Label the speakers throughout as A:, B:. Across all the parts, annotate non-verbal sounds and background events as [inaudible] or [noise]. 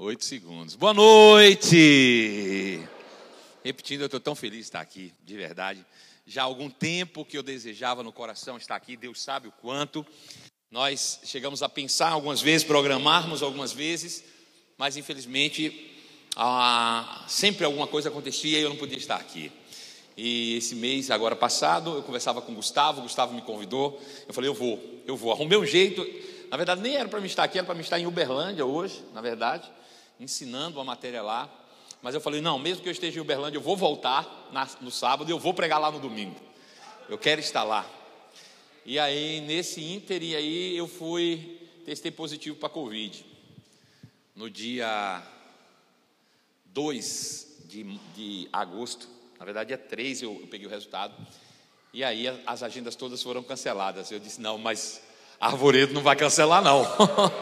A: Oito segundos. Boa noite! Repetindo, eu estou tão feliz de estar aqui, de verdade. Já há algum tempo que eu desejava no coração estar aqui, Deus sabe o quanto. Nós chegamos a pensar algumas vezes, programarmos algumas vezes, mas infelizmente ah, sempre alguma coisa acontecia e eu não podia estar aqui. E esse mês, agora passado, eu conversava com o Gustavo, o Gustavo me convidou. Eu falei, eu vou, eu vou. Arrumei um jeito. Na verdade, nem era para me estar aqui, era para me estar em Uberlândia hoje, na verdade ensinando uma matéria lá. Mas eu falei: não, mesmo que eu esteja em Uberlândia, eu vou voltar no sábado e eu vou pregar lá no domingo. Eu quero estar lá. E aí, nesse ínter, e aí eu fui, testei positivo para Covid. No dia 2 de, de agosto, na verdade é 3 eu, eu peguei o resultado. E aí as agendas todas foram canceladas. Eu disse: não, mas Arvoredo não vai cancelar, não.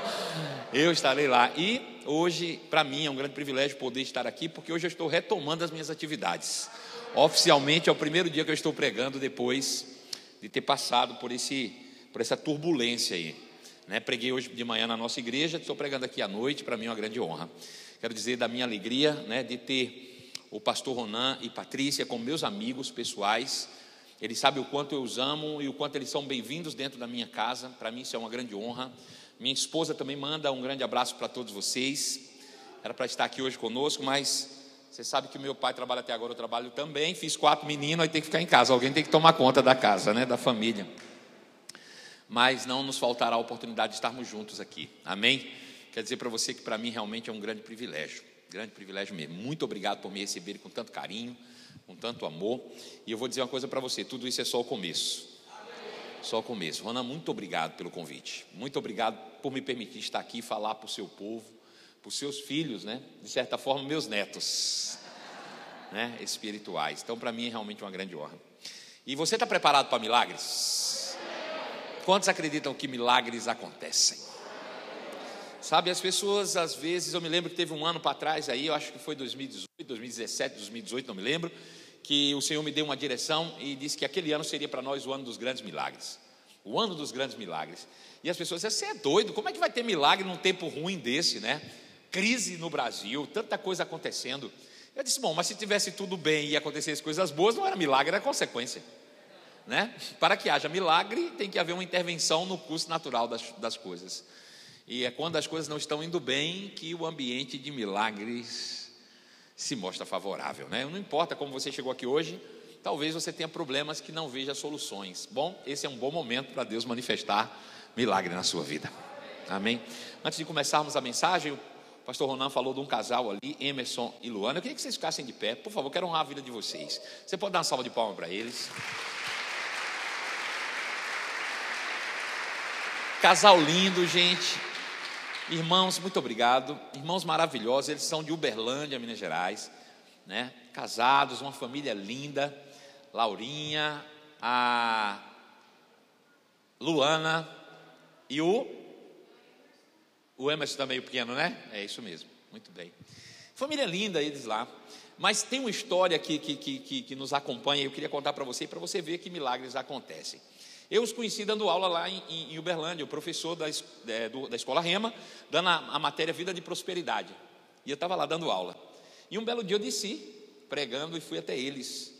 A: [laughs] eu estarei lá. E hoje, para mim, é um grande privilégio poder estar aqui, porque hoje eu estou retomando as minhas atividades. Oficialmente é o primeiro dia que eu estou pregando depois de ter passado por, esse, por essa turbulência aí. Né? Preguei hoje de manhã na nossa igreja, estou pregando aqui à noite, para mim é uma grande honra. Quero dizer da minha alegria né, de ter o pastor Ronan e Patrícia como meus amigos pessoais. Eles sabem o quanto eu os amo e o quanto eles são bem-vindos dentro da minha casa. Para mim isso é uma grande honra. Minha esposa também manda um grande abraço para todos vocês. Era para estar aqui hoje conosco, mas você sabe que meu pai trabalha até agora, eu trabalho também. Fiz quatro meninos, aí tem que ficar em casa. Alguém tem que tomar conta da casa, né, da família. Mas não nos faltará a oportunidade de estarmos juntos aqui. Amém? Quer dizer para você que para mim realmente é um grande privilégio. Grande privilégio mesmo. Muito obrigado por me receber com tanto carinho, com tanto amor. E eu vou dizer uma coisa para você: tudo isso é só o começo só o começo. Rona, muito obrigado pelo convite. Muito obrigado por me permitir estar aqui e falar para o seu povo, para os seus filhos, né? De certa forma, meus netos, né? Espirituais. Então, para mim é realmente uma grande honra. E você está preparado para milagres? Quantos acreditam que milagres acontecem? Sabe, as pessoas, às vezes, eu me lembro que teve um ano para trás aí, eu acho que foi 2018, 2017, 2018, não me lembro que o Senhor me deu uma direção e disse que aquele ano seria para nós o ano dos grandes milagres. O ano dos grandes milagres. E as pessoas dizem: você é doido, como é que vai ter milagre num tempo ruim desse, né? Crise no Brasil, tanta coisa acontecendo. Eu disse: bom, mas se tivesse tudo bem e acontecessem coisas boas, não era milagre, era consequência. Né? Para que haja milagre, tem que haver uma intervenção no curso natural das, das coisas. E é quando as coisas não estão indo bem que o ambiente de milagres se mostra favorável. Né? Não importa como você chegou aqui hoje, talvez você tenha problemas que não veja soluções. Bom, esse é um bom momento para Deus manifestar milagre na sua vida. Amém? Antes de começarmos a mensagem, o pastor Ronan falou de um casal ali, Emerson e Luana. Eu queria que vocês ficassem de pé, por favor, quero honrar a vida de vocês. Você pode dar uma salva de palmas para eles. Casal lindo, gente. Irmãos, muito obrigado. Irmãos maravilhosos, eles são de Uberlândia, Minas Gerais, né? Casados, uma família linda. Laurinha, a Luana e o o Emerson meio pequeno, né? É isso mesmo. Muito bem. Família linda eles lá. Mas tem uma história que, que, que, que nos acompanha, eu queria contar para você, para você ver que milagres acontecem. Eu os conheci dando aula lá em, em Uberlândia, o professor da, é, do, da escola Rema, dando a, a, matéria Vida de Prosperidade. E eu estava lá dando aula. E um belo dia eu desci, pregando, e fui até eles.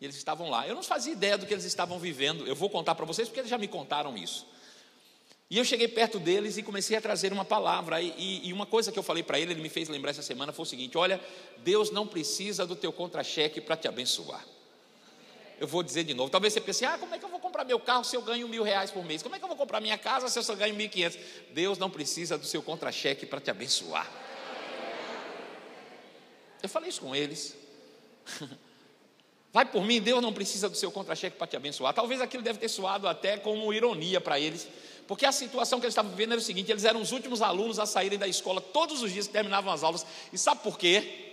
A: E eles estavam lá. Eu não fazia ideia do que eles estavam vivendo. Eu vou contar para vocês, porque eles já me contaram isso. E eu cheguei perto deles e comecei a trazer uma palavra. E, e, e uma coisa que eu falei para ele, ele me fez lembrar essa semana, foi o seguinte: olha, Deus não precisa do teu contra-cheque para te abençoar. Eu vou dizer de novo. Talvez você pense, ah, como é que eu vou comprar meu carro se eu ganho mil reais por mês? Como é que eu vou comprar minha casa se eu só ganho mil e quinhentos? Deus não precisa do seu contra-cheque para te abençoar. Eu falei isso com eles. [laughs] Vai por mim, Deus não precisa do seu contra-cheque para te abençoar. Talvez aquilo deve ter soado até como ironia para eles, porque a situação que eles estavam vivendo era o seguinte: eles eram os últimos alunos a saírem da escola todos os dias que terminavam as aulas. E sabe por quê?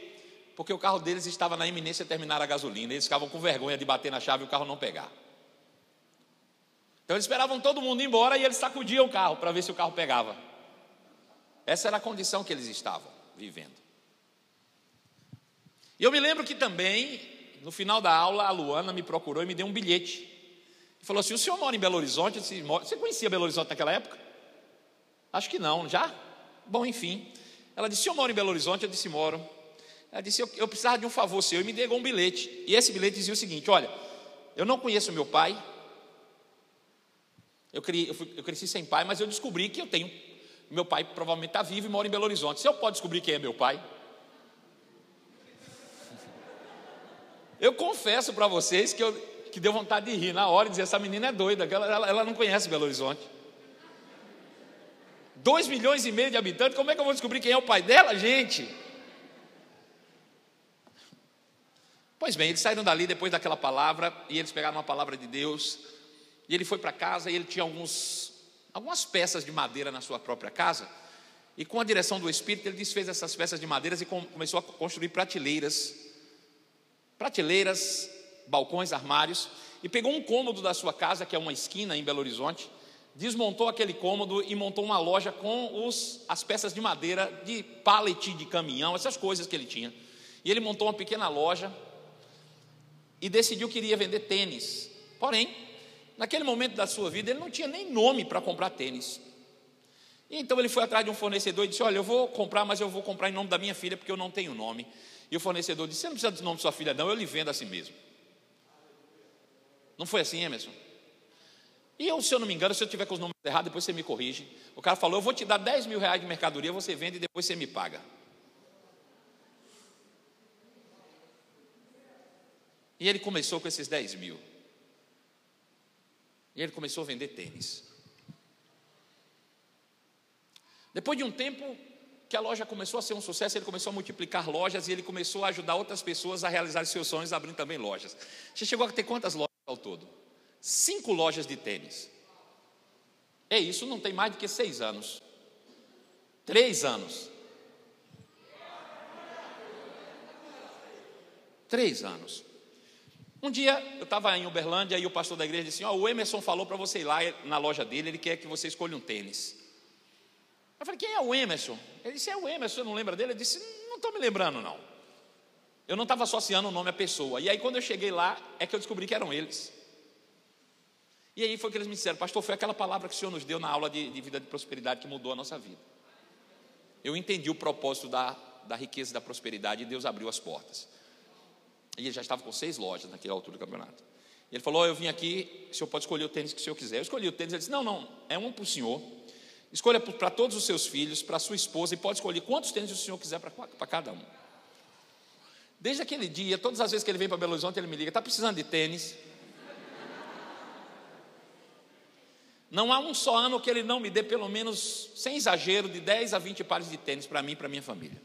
A: porque o carro deles estava na iminência de terminar a gasolina. Eles ficavam com vergonha de bater na chave e o carro não pegar. Então eles esperavam todo mundo ir embora e eles sacudiam o carro para ver se o carro pegava. Essa era a condição que eles estavam vivendo. E eu me lembro que também, no final da aula, a Luana me procurou e me deu um bilhete. E falou assim: O senhor mora em Belo Horizonte? Disse, você conhecia Belo Horizonte naquela época? Acho que não, já? Bom, enfim. Ela disse: Eu moro em Belo Horizonte. Eu disse: Moro. Ela disse: Eu, eu precisava de um favor seu. E me deu um bilhete. E esse bilhete dizia o seguinte: Olha, eu não conheço meu pai. Eu, eu, fui, eu cresci sem pai, mas eu descobri que eu tenho. Meu pai provavelmente está vivo e mora em Belo Horizonte. Se eu posso descobrir quem é meu pai. Eu confesso para vocês que, eu, que deu vontade de rir na hora e dizer: essa menina é doida, ela, ela, ela não conhece Belo Horizonte. 2 milhões e meio de habitantes, como é que eu vou descobrir quem é o pai dela, gente? Pois bem, eles saíram dali depois daquela palavra e eles pegaram uma palavra de Deus. E ele foi para casa e ele tinha alguns, algumas peças de madeira na sua própria casa. E com a direção do Espírito, ele desfez essas peças de madeira e começou a construir prateleiras prateleiras, balcões, armários, e pegou um cômodo da sua casa, que é uma esquina em Belo Horizonte, desmontou aquele cômodo e montou uma loja com os, as peças de madeira, de pallet de caminhão, essas coisas que ele tinha. E ele montou uma pequena loja e decidiu que iria vender tênis. Porém, naquele momento da sua vida, ele não tinha nem nome para comprar tênis. Então ele foi atrás de um fornecedor e disse: Olha, eu vou comprar, mas eu vou comprar em nome da minha filha, porque eu não tenho nome. E o fornecedor disse: Você não precisa do nome de sua filha, não, eu lhe vendo assim mesmo. Não foi assim, Emerson? E eu, se eu não me engano, se eu tiver com os números errados, depois você me corrige. O cara falou: Eu vou te dar 10 mil reais de mercadoria, você vende e depois você me paga. E ele começou com esses 10 mil. E ele começou a vender tênis. Depois de um tempo, que a loja começou a ser um sucesso, ele começou a multiplicar lojas e ele começou a ajudar outras pessoas a realizar seus sonhos, abrindo também lojas. Você chegou a ter quantas lojas ao todo? Cinco lojas de tênis. É isso, não tem mais do que seis anos. Três anos. Três anos. Um dia eu estava em Uberlândia e o pastor da igreja disse: Ó, oh, o Emerson falou para você ir lá na loja dele, ele quer que você escolha um tênis. Eu falei, quem é o Emerson? Ele disse, é o Emerson, você não lembra dele? Eu disse, não estou me lembrando, não. Eu não estava associando o nome à pessoa. E aí, quando eu cheguei lá, é que eu descobri que eram eles. E aí foi que eles me disseram, pastor, foi aquela palavra que o Senhor nos deu na aula de, de vida de prosperidade que mudou a nossa vida. Eu entendi o propósito da, da riqueza e da prosperidade e Deus abriu as portas. E ele já estava com seis lojas naquela altura do campeonato. E ele falou: oh, Eu vim aqui, o senhor pode escolher o tênis que o senhor quiser. Eu escolhi o tênis. Ele disse: Não, não, é um para o senhor Escolha para todos os seus filhos, para sua esposa, e pode escolher quantos tênis o senhor quiser para cada um. Desde aquele dia, todas as vezes que ele vem para Belo Horizonte, ele me liga: está precisando de tênis? Não há um só ano que ele não me dê pelo menos, sem exagero, de 10 a 20 pares de tênis para mim e para minha família.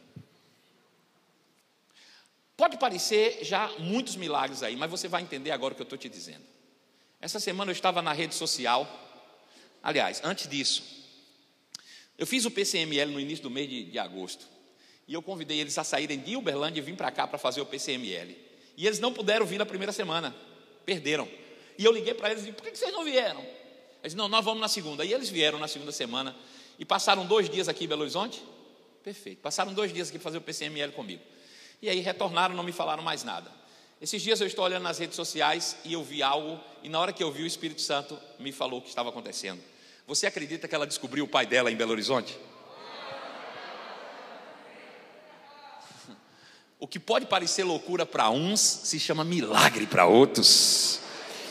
A: Pode parecer já muitos milagres aí, mas você vai entender agora o que eu estou te dizendo. Essa semana eu estava na rede social, aliás, antes disso, eu fiz o PCML no início do mês de, de agosto. E eu convidei eles a saírem de Uberlândia e vir para cá para fazer o PCML. E eles não puderam vir na primeira semana. Perderam. E eu liguei para eles e disse, por que vocês não vieram? Eles não, nós vamos na segunda. E eles vieram na segunda semana. E passaram dois dias aqui em Belo Horizonte. Perfeito. Passaram dois dias aqui para fazer o PCML comigo. E aí retornaram, não me falaram mais nada. Esses dias eu estou olhando nas redes sociais e eu vi algo. E na hora que eu vi, o Espírito Santo me falou o que estava acontecendo. Você acredita que ela descobriu o pai dela em Belo Horizonte? O que pode parecer loucura para uns se chama milagre para outros.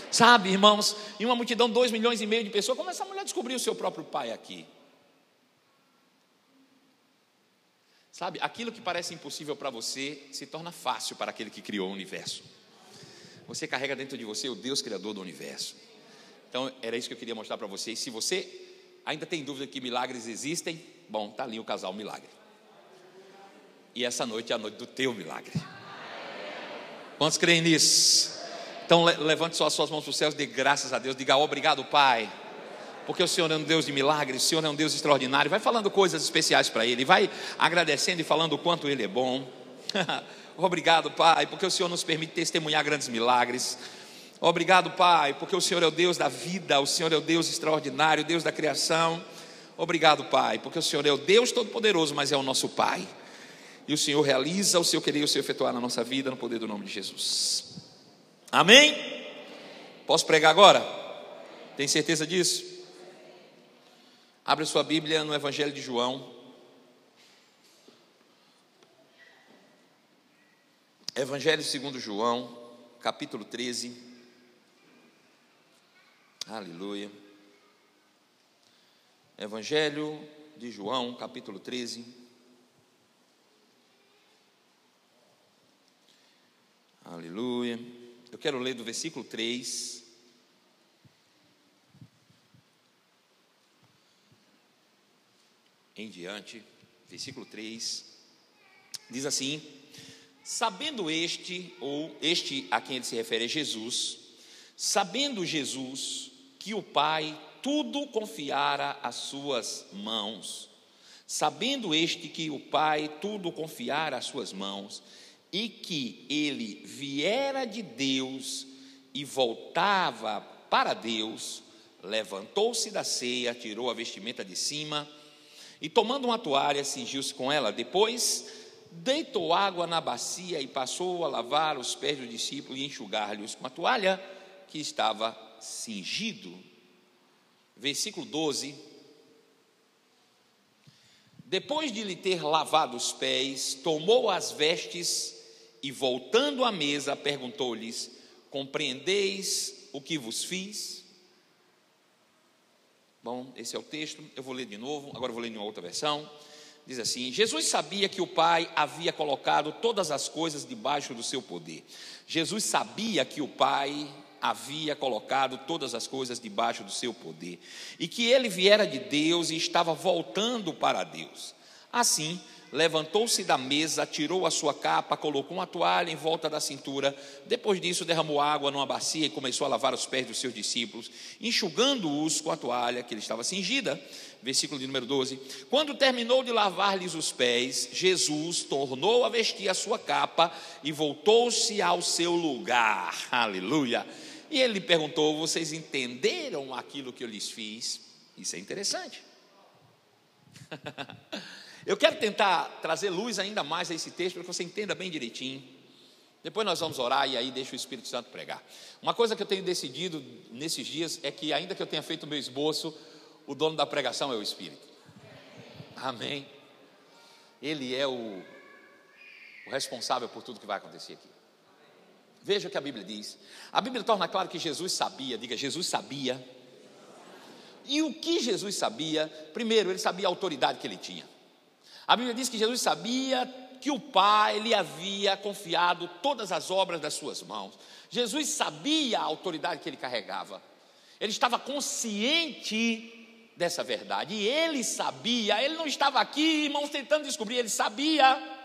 A: Sabe, irmãos, em uma multidão, dois milhões e meio de pessoas, como essa mulher descobriu o seu próprio pai aqui? Sabe, aquilo que parece impossível para você se torna fácil para aquele que criou o universo. Você carrega dentro de você o Deus Criador do universo. Então, era isso que eu queria mostrar para vocês. Se você ainda tem dúvida que milagres existem, bom, está ali o casal milagre. E essa noite é a noite do teu milagre. Quantos creem nisso? Então, levante só as suas mãos para os céus, dê graças a Deus, diga obrigado, Pai. Porque o Senhor é um Deus de milagres, o Senhor é um Deus extraordinário. Vai falando coisas especiais para Ele, vai agradecendo e falando o quanto Ele é bom. [laughs] obrigado, Pai, porque o Senhor nos permite testemunhar grandes milagres. Obrigado, Pai, porque o Senhor é o Deus da vida, o Senhor é o Deus extraordinário, Deus da criação. Obrigado, Pai, porque o Senhor é o Deus Todo-Poderoso, mas é o nosso Pai. E o Senhor realiza o seu querer e o seu efetuar na nossa vida, no poder do nome de Jesus. Amém? Posso pregar agora? Tem certeza disso? Abre sua Bíblia no Evangelho de João. Evangelho segundo João, capítulo 13. Aleluia. Evangelho de João, capítulo 13. Aleluia. Eu quero ler do versículo 3. Em diante, versículo 3. Diz assim: Sabendo este, ou este a quem ele se refere é Jesus, sabendo Jesus que o Pai tudo confiara às suas mãos, sabendo este que o Pai tudo confiara às suas mãos, e que ele viera de Deus e voltava para Deus, levantou-se da ceia, tirou a vestimenta de cima e, tomando uma toalha, cingiu-se com ela. Depois, deitou água na bacia e passou a lavar os pés dos discípulos e enxugar-lhes com a toalha que estava cingido. Versículo 12. Depois de lhe ter lavado os pés, tomou as vestes e, voltando à mesa, perguntou-lhes: Compreendeis o que vos fiz? Bom, esse é o texto, eu vou ler de novo, agora vou ler em uma outra versão. Diz assim: Jesus sabia que o Pai havia colocado todas as coisas debaixo do seu poder. Jesus sabia que o Pai havia colocado todas as coisas debaixo do seu poder e que ele viera de Deus e estava voltando para Deus. Assim, levantou-se da mesa, tirou a sua capa, colocou uma toalha em volta da cintura. Depois disso, derramou água numa bacia e começou a lavar os pés dos seus discípulos, enxugando-os com a toalha que ele estava cingida. Versículo de número 12. Quando terminou de lavar-lhes os pés, Jesus tornou a vestir a sua capa e voltou-se ao seu lugar. Aleluia. E ele perguntou: Vocês entenderam aquilo que eu lhes fiz? Isso é interessante. [laughs] Eu quero tentar trazer luz ainda mais a esse texto para que você entenda bem direitinho. Depois nós vamos orar e aí deixa o Espírito Santo pregar. Uma coisa que eu tenho decidido nesses dias é que, ainda que eu tenha feito o meu esboço, o dono da pregação é o Espírito. Amém. Ele é o, o responsável por tudo que vai acontecer aqui. Veja o que a Bíblia diz. A Bíblia torna claro que Jesus sabia, diga, Jesus sabia. E o que Jesus sabia? Primeiro, ele sabia a autoridade que ele tinha. A Bíblia diz que Jesus sabia que o Pai lhe havia confiado todas as obras das suas mãos. Jesus sabia a autoridade que ele carregava. Ele estava consciente dessa verdade. E ele sabia, ele não estava aqui, irmãos, tentando descobrir, ele sabia.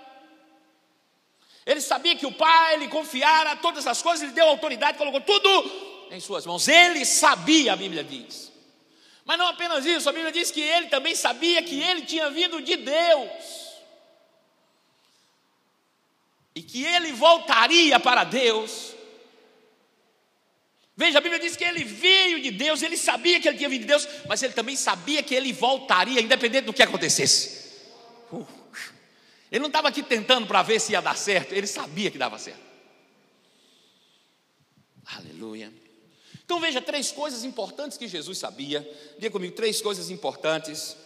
A: Ele sabia que o Pai lhe confiara todas as coisas, ele deu autoridade, colocou tudo em suas mãos. Ele sabia, a Bíblia diz. Mas não apenas isso, a Bíblia diz que ele também sabia que ele tinha vindo de Deus. E que ele voltaria para Deus. Veja, a Bíblia diz que ele veio de Deus, ele sabia que ele tinha vindo de Deus, mas ele também sabia que ele voltaria, independente do que acontecesse. Uh, ele não estava aqui tentando para ver se ia dar certo, ele sabia que dava certo. Aleluia. Então veja três coisas importantes que Jesus sabia. Diga comigo, três coisas importantes.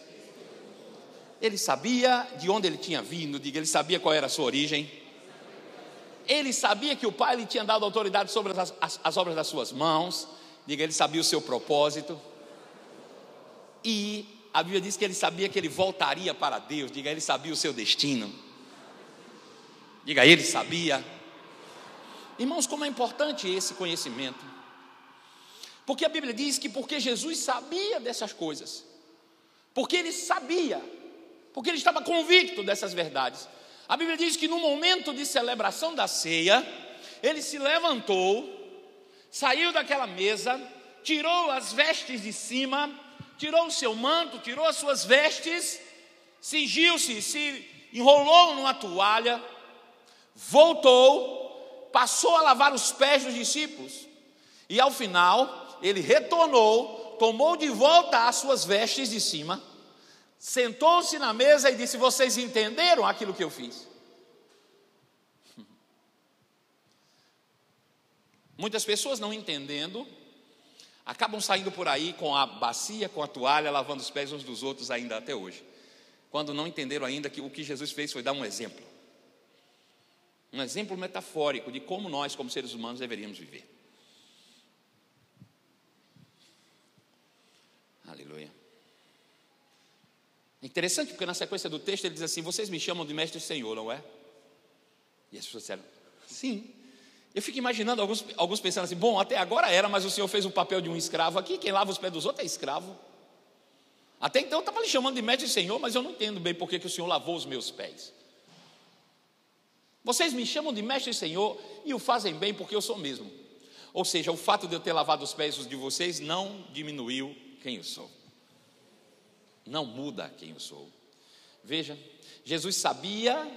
A: Ele sabia de onde ele tinha vindo, diga, ele sabia qual era a sua origem. Ele sabia que o Pai lhe tinha dado autoridade sobre as, as, as obras das suas mãos. Diga, ele sabia o seu propósito. E a Bíblia diz que ele sabia que ele voltaria para Deus. Diga, ele sabia o seu destino. Diga, ele sabia. Irmãos, como é importante esse conhecimento. Porque a Bíblia diz que porque Jesus sabia dessas coisas, porque ele sabia, porque ele estava convicto dessas verdades. A Bíblia diz que no momento de celebração da ceia, ele se levantou, saiu daquela mesa, tirou as vestes de cima, tirou o seu manto, tirou as suas vestes, cingiu-se, se enrolou numa toalha, voltou, passou a lavar os pés dos discípulos, e ao final, ele retornou, tomou de volta as suas vestes de cima, sentou-se na mesa e disse: Vocês entenderam aquilo que eu fiz? Muitas pessoas não entendendo, acabam saindo por aí com a bacia, com a toalha, lavando os pés uns dos outros ainda até hoje. Quando não entenderam ainda que o que Jesus fez foi dar um exemplo. Um exemplo metafórico de como nós, como seres humanos, deveríamos viver. Aleluia. É interessante porque na sequência do texto ele diz assim: Vocês me chamam de mestre e senhor, não é? E as pessoas disseram: Sim. Eu fico imaginando alguns, alguns pensando assim: Bom, até agora era, mas o senhor fez o papel de um escravo aqui. Quem lava os pés dos outros é escravo. Até então eu estava lhe chamando de mestre senhor, mas eu não entendo bem por que o senhor lavou os meus pés. Vocês me chamam de mestre senhor e o fazem bem porque eu sou mesmo. Ou seja, o fato de eu ter lavado os pés de vocês não diminuiu quem eu sou. Não muda quem eu sou. Veja, Jesus sabia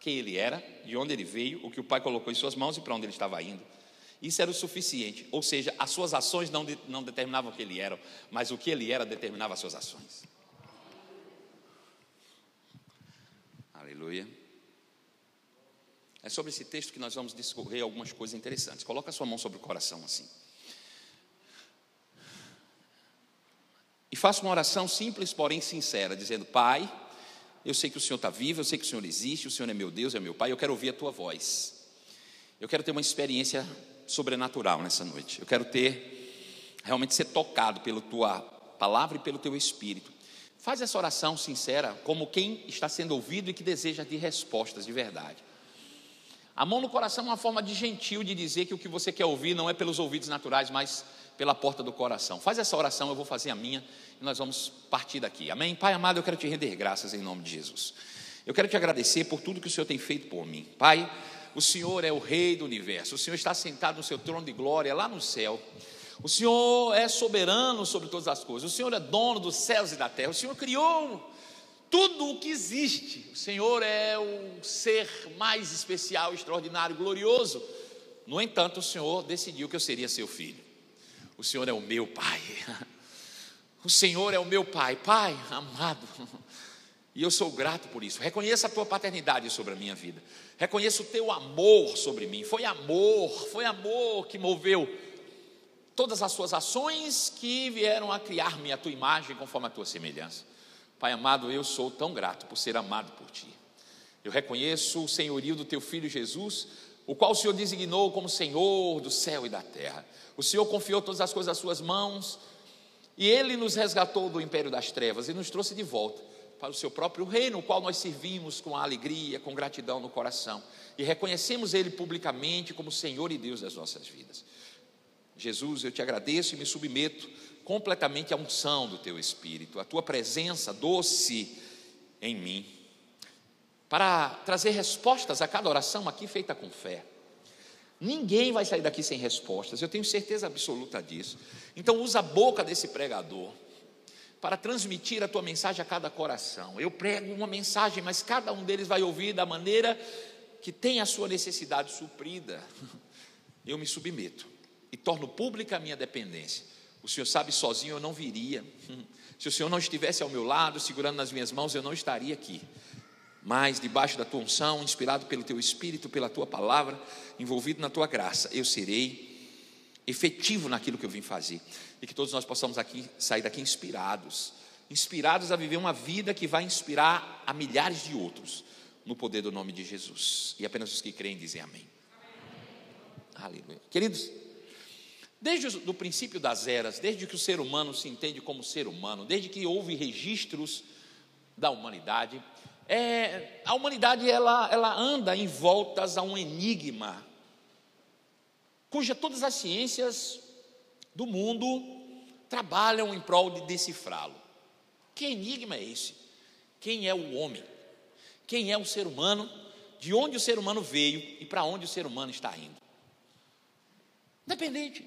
A: quem ele era, de onde ele veio, o que o Pai colocou em suas mãos e para onde ele estava indo. Isso era o suficiente. Ou seja, as suas ações não, de, não determinavam o que ele era, mas o que ele era determinava as suas ações. Aleluia. É sobre esse texto que nós vamos discorrer algumas coisas interessantes. Coloca a sua mão sobre o coração assim. E faça uma oração simples, porém sincera, dizendo: Pai, eu sei que o Senhor está vivo, eu sei que o Senhor existe, o Senhor é meu Deus, é meu Pai, eu quero ouvir a tua voz. Eu quero ter uma experiência sobrenatural nessa noite. Eu quero ter, realmente ser tocado pela tua palavra e pelo teu espírito. Faz essa oração sincera, como quem está sendo ouvido e que deseja de respostas de verdade. A mão no coração é uma forma de gentil de dizer que o que você quer ouvir não é pelos ouvidos naturais, mas pela porta do coração. Faz essa oração, eu vou fazer a minha e nós vamos partir daqui. Amém? Pai amado, eu quero te render graças em nome de Jesus. Eu quero te agradecer por tudo que o Senhor tem feito por mim. Pai, o Senhor é o Rei do universo, o Senhor está sentado no seu trono de glória lá no céu. O Senhor é soberano sobre todas as coisas, o Senhor é dono dos céus e da terra, o Senhor criou tudo o que existe. O Senhor é o ser mais especial, extraordinário, glorioso. No entanto, o Senhor decidiu que eu seria seu filho. O Senhor é o meu Pai. [laughs] O Senhor é o meu Pai, Pai amado. [laughs] E eu sou grato por isso. Reconheça a tua paternidade sobre a minha vida. Reconheça o teu amor sobre mim. Foi amor, foi amor que moveu todas as suas ações que vieram a criar-me a tua imagem conforme a tua semelhança. Pai amado, eu sou tão grato por ser amado por ti. Eu reconheço o senhorio do teu filho Jesus, o qual o Senhor designou como Senhor do céu e da terra. O Senhor confiou todas as coisas às suas mãos, e Ele nos resgatou do império das trevas e nos trouxe de volta para o seu próprio reino, o qual nós servimos com alegria, com gratidão no coração, e reconhecemos Ele publicamente como Senhor e Deus das nossas vidas. Jesus, eu te agradeço e me submeto completamente à unção do teu Espírito, a tua presença doce em mim para trazer respostas a cada oração aqui feita com fé. Ninguém vai sair daqui sem respostas, eu tenho certeza absoluta disso. Então, usa a boca desse pregador para transmitir a tua mensagem a cada coração. Eu prego uma mensagem, mas cada um deles vai ouvir da maneira que tem a sua necessidade suprida. Eu me submeto e torno pública a minha dependência. O Senhor sabe, sozinho eu não viria. Se o Senhor não estivesse ao meu lado, segurando nas minhas mãos, eu não estaria aqui mas debaixo da tua unção, inspirado pelo teu espírito, pela tua palavra, envolvido na tua graça, eu serei efetivo naquilo que eu vim fazer. E que todos nós possamos aqui sair daqui inspirados, inspirados a viver uma vida que vai inspirar a milhares de outros no poder do nome de Jesus. E apenas os que creem dizem amém. amém. Aleluia. Queridos, desde o princípio das eras, desde que o ser humano se entende como ser humano, desde que houve registros da humanidade, é, a humanidade ela, ela anda em voltas a um enigma, cuja todas as ciências do mundo trabalham em prol de decifrá-lo. Que enigma é esse? Quem é o homem? Quem é o ser humano? De onde o ser humano veio e para onde o ser humano está indo? Independente.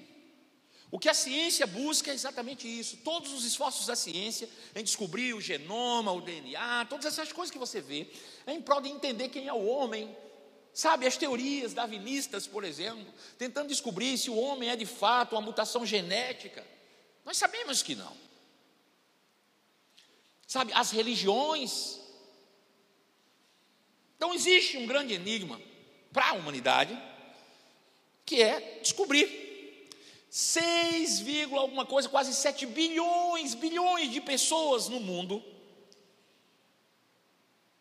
A: O que a ciência busca é exatamente isso. Todos os esforços da ciência em descobrir o genoma, o DNA, todas essas coisas que você vê, é em prol de entender quem é o homem. Sabe, as teorias darwinistas, por exemplo, tentando descobrir se o homem é de fato uma mutação genética. Nós sabemos que não. Sabe, as religiões. Então existe um grande enigma para a humanidade, que é descobrir 6, alguma coisa, quase 7 bilhões, bilhões de pessoas no mundo.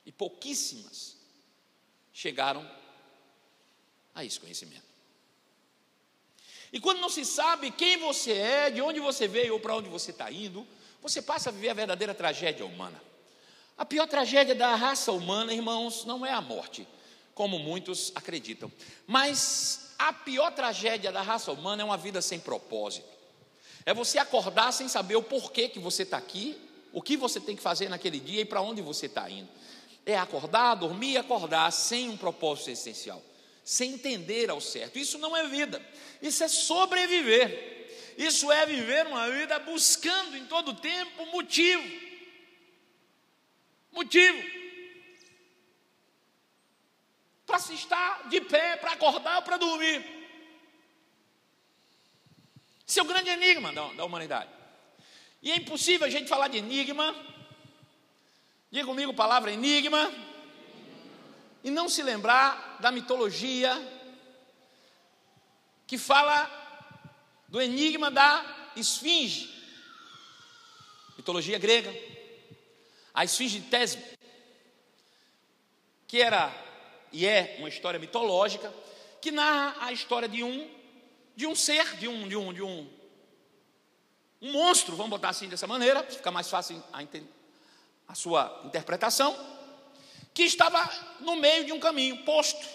A: E pouquíssimas chegaram a esse conhecimento. E quando não se sabe quem você é, de onde você veio ou para onde você está indo, você passa a viver a verdadeira tragédia humana. A pior tragédia da raça humana, irmãos, não é a morte, como muitos acreditam, mas a pior tragédia da raça humana é uma vida sem propósito. É você acordar sem saber o porquê que você está aqui, o que você tem que fazer naquele dia e para onde você está indo. É acordar, dormir e acordar sem um propósito essencial, sem entender ao certo. Isso não é vida, isso é sobreviver. Isso é viver uma vida buscando em todo tempo motivo. Motivo. Para se estar de pé, para acordar ou para dormir. Esse é o grande enigma da, da humanidade. E é impossível a gente falar de enigma. Diga comigo a palavra enigma. E não se lembrar da mitologia que fala do enigma da esfinge. Mitologia grega. A esfinge de Tesbe, que era e é uma história mitológica que narra a história de um de um ser, de um de um de um um monstro, vamos botar assim dessa maneira, para ficar mais fácil a, a sua interpretação, que estava no meio de um caminho posto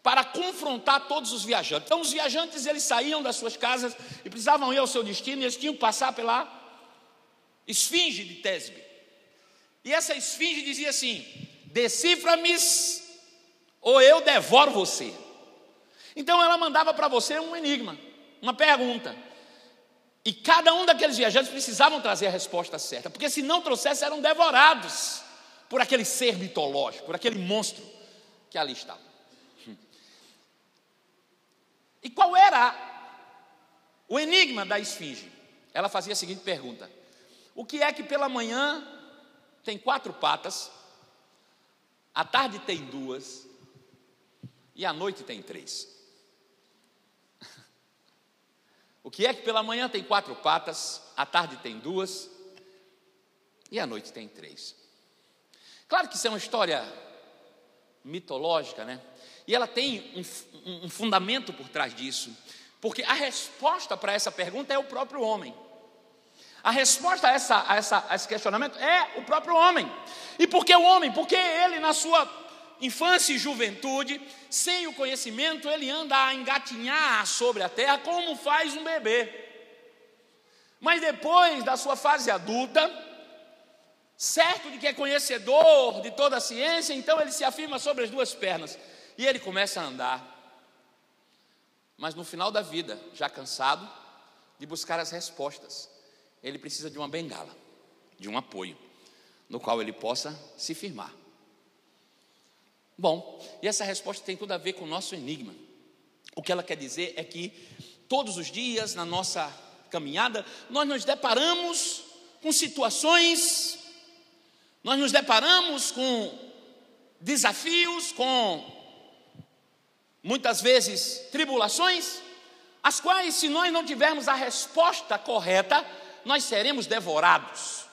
A: para confrontar todos os viajantes. Então os viajantes eles saíam das suas casas e precisavam ir ao seu destino, e eles tinham que passar pela esfinge de Tesbe. E essa esfinge dizia assim: decifra-me ou eu devoro você. Então ela mandava para você um enigma, uma pergunta. E cada um daqueles viajantes precisavam trazer a resposta certa, porque se não trouxesse, eram devorados por aquele ser mitológico, por aquele monstro que ali estava. E qual era o enigma da esfinge? Ela fazia a seguinte pergunta: O que é que pela manhã tem quatro patas, à tarde tem duas e à noite tem três? [laughs] O que é que pela manhã tem quatro patas, à tarde tem duas e à noite tem três? Claro que isso é uma história mitológica, né? E ela tem um, um fundamento por trás disso, porque a resposta para essa pergunta é o próprio homem. A resposta a, essa, a, essa, a esse questionamento é o próprio homem. E por que o homem? Porque ele, na sua infância e juventude, sem o conhecimento, ele anda a engatinhar sobre a terra como faz um bebê. Mas depois da sua fase adulta, certo de que é conhecedor de toda a ciência, então ele se afirma sobre as duas pernas. E ele começa a andar. Mas no final da vida, já cansado de buscar as respostas, ele precisa de uma bengala, de um apoio, no qual ele possa se firmar. Bom, e essa resposta tem tudo a ver com o nosso enigma. O que ela quer dizer é que todos os dias na nossa caminhada nós nos deparamos com situações, nós nos deparamos com desafios, com muitas vezes tribulações, as quais, se nós não tivermos a resposta correta, nós seremos devorados.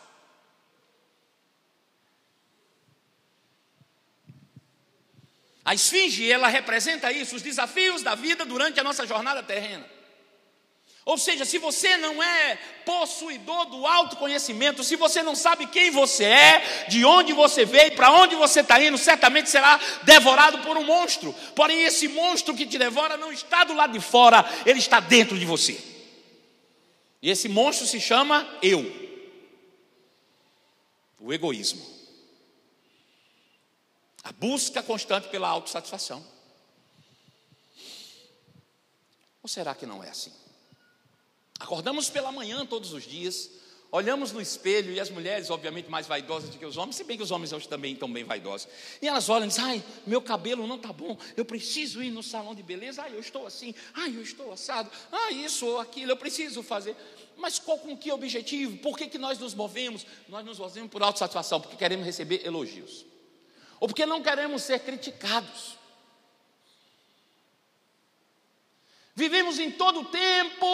A: A esfinge, ela representa isso, os desafios da vida durante a nossa jornada terrena. Ou seja, se você não é possuidor do autoconhecimento, se você não sabe quem você é, de onde você veio, para onde você está indo, certamente será devorado por um monstro. Porém, esse monstro que te devora não está do lado de fora, ele está dentro de você. E esse monstro se chama eu. O egoísmo. A busca constante pela autossatisfação. Ou será que não é assim? Acordamos pela manhã todos os dias, olhamos no espelho e as mulheres, obviamente, mais vaidosas do que os homens, se bem que os homens hoje também estão bem vaidosos. E elas olham e dizem: ai, meu cabelo não está bom, eu preciso ir no salão de beleza, ai, eu estou assim, ai, eu estou assado, ai, isso ou aquilo, eu preciso fazer. Mas qual, com que objetivo? Por que, que nós nos movemos? Nós nos movemos por autossatisfação, porque queremos receber elogios, ou porque não queremos ser criticados. Vivemos em todo o tempo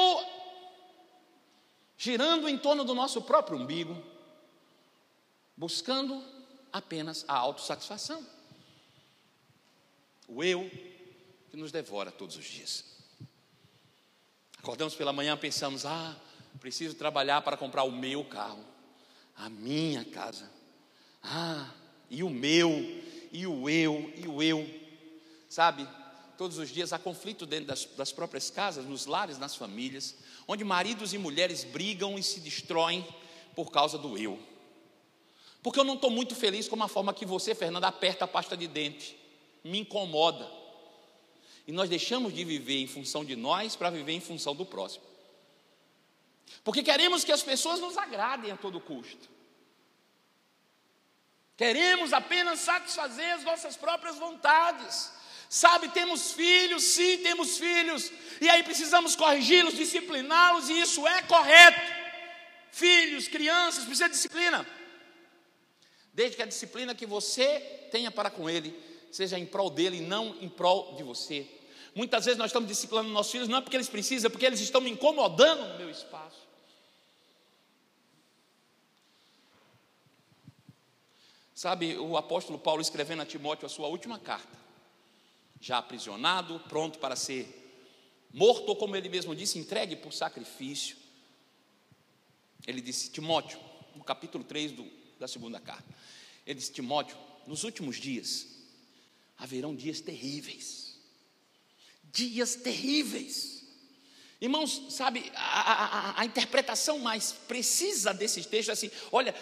A: girando em torno do nosso próprio umbigo, buscando apenas a autossatisfação. O eu, que nos devora todos os dias. Acordamos pela manhã, pensamos: ah, preciso trabalhar para comprar o meu carro, a minha casa. Ah, e o meu, e o eu, e o eu. Sabe, todos os dias há conflito dentro das, das próprias casas, nos lares, nas famílias, onde maridos e mulheres brigam e se destroem por causa do eu. Porque eu não estou muito feliz com a forma que você, Fernanda, aperta a pasta de dente. Me incomoda. E nós deixamos de viver em função de nós para viver em função do próximo. Porque queremos que as pessoas nos agradem a todo custo. Queremos apenas satisfazer as nossas próprias vontades. Sabe, temos filhos, sim, temos filhos, e aí precisamos corrigi-los, discipliná-los, e isso é correto. Filhos, crianças, precisa de disciplina. Desde que a disciplina que você tenha para com ele seja em prol dele e não em prol de você. Muitas vezes nós estamos disciplinando nossos filhos não é porque eles precisam, é porque eles estão me incomodando no meu espaço. Sabe, o apóstolo Paulo escrevendo a Timóteo a sua última carta, já aprisionado, pronto para ser morto, ou como ele mesmo disse, entregue por sacrifício. Ele disse: Timóteo, no capítulo 3 do, da segunda carta, ele disse: Timóteo, nos últimos dias haverão dias terríveis, dias terríveis. Irmãos, sabe, a, a, a interpretação mais precisa desses textos é assim: olha,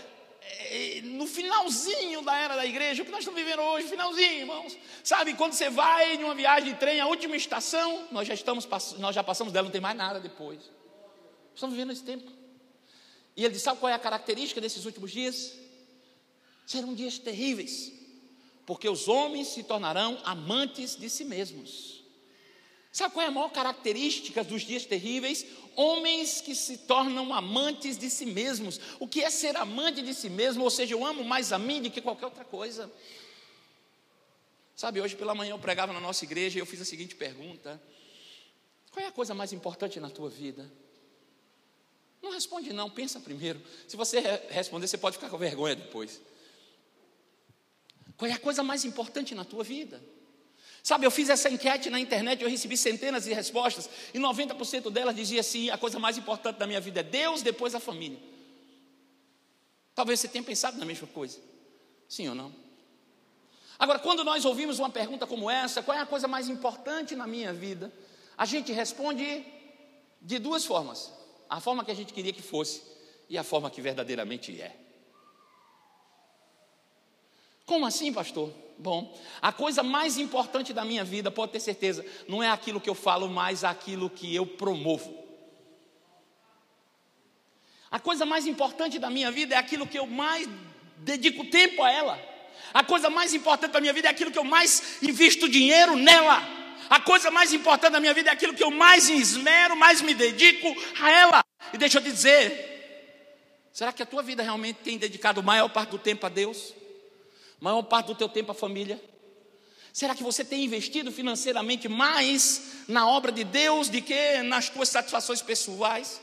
A: no finalzinho da era da igreja, o que nós estamos vivendo hoje, finalzinho, irmãos. Sabe, quando você vai em uma viagem de trem, a última estação, nós já estamos, nós já passamos dela, não tem mais nada depois. Estamos vivendo esse tempo. E ele disse: sabe qual é a característica desses últimos dias? Serão dias terríveis, porque os homens se tornarão amantes de si mesmos. Sabe qual é a maior característica dos dias terríveis? Homens que se tornam amantes de si mesmos. O que é ser amante de si mesmo? Ou seja, eu amo mais a mim do que qualquer outra coisa. Sabe, hoje pela manhã eu pregava na nossa igreja e eu fiz a seguinte pergunta: Qual é a coisa mais importante na tua vida? Não responde, não, pensa primeiro. Se você responder, você pode ficar com vergonha depois. Qual é a coisa mais importante na tua vida? Sabe, eu fiz essa enquete na internet, eu recebi centenas de respostas, e 90% delas dizia assim: a coisa mais importante da minha vida é Deus, depois a família. Talvez você tenha pensado na mesma coisa. Sim ou não? Agora, quando nós ouvimos uma pergunta como essa, qual é a coisa mais importante na minha vida? A gente responde de duas formas: a forma que a gente queria que fosse e a forma que verdadeiramente é. Como assim, pastor? Bom, a coisa mais importante da minha vida, pode ter certeza, não é aquilo que eu falo, mas aquilo que eu promovo. A coisa mais importante da minha vida é aquilo que eu mais dedico tempo a ela. A coisa mais importante da minha vida é aquilo que eu mais invisto dinheiro nela. A coisa mais importante da minha vida é aquilo que eu mais esmero, mais me dedico a ela. E deixa eu te dizer, será que a tua vida realmente tem dedicado a maior parte do tempo a Deus? Maior parte do teu tempo à família? Será que você tem investido financeiramente mais na obra de Deus do que nas tuas satisfações pessoais?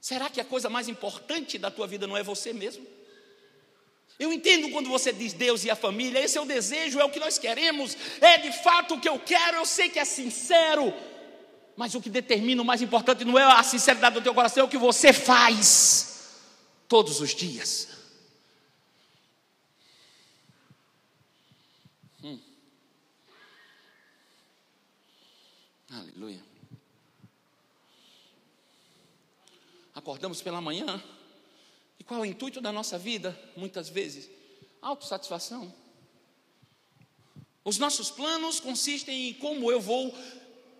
A: Será que a coisa mais importante da tua vida não é você mesmo? Eu entendo quando você diz Deus e a família, esse é o desejo, é o que nós queremos, é de fato o que eu quero, eu sei que é sincero, mas o que determina o mais importante não é a sinceridade do teu coração, é o que você faz todos os dias. Aleluia. Acordamos pela manhã. E qual é o intuito da nossa vida? Muitas vezes, autossatisfação. Os nossos planos consistem em como eu vou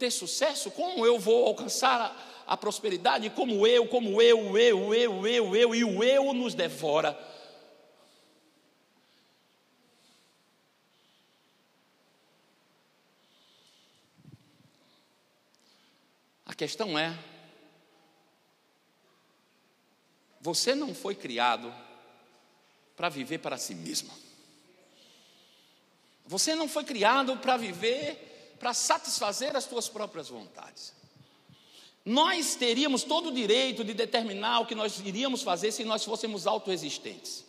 A: ter sucesso, como eu vou alcançar a, a prosperidade, como eu, como eu, eu, eu, eu, eu, e o eu nos devora. A questão é: você não foi criado para viver para si mesmo. Você não foi criado para viver, para satisfazer as suas próprias vontades. Nós teríamos todo o direito de determinar o que nós iríamos fazer se nós fôssemos autoexistentes.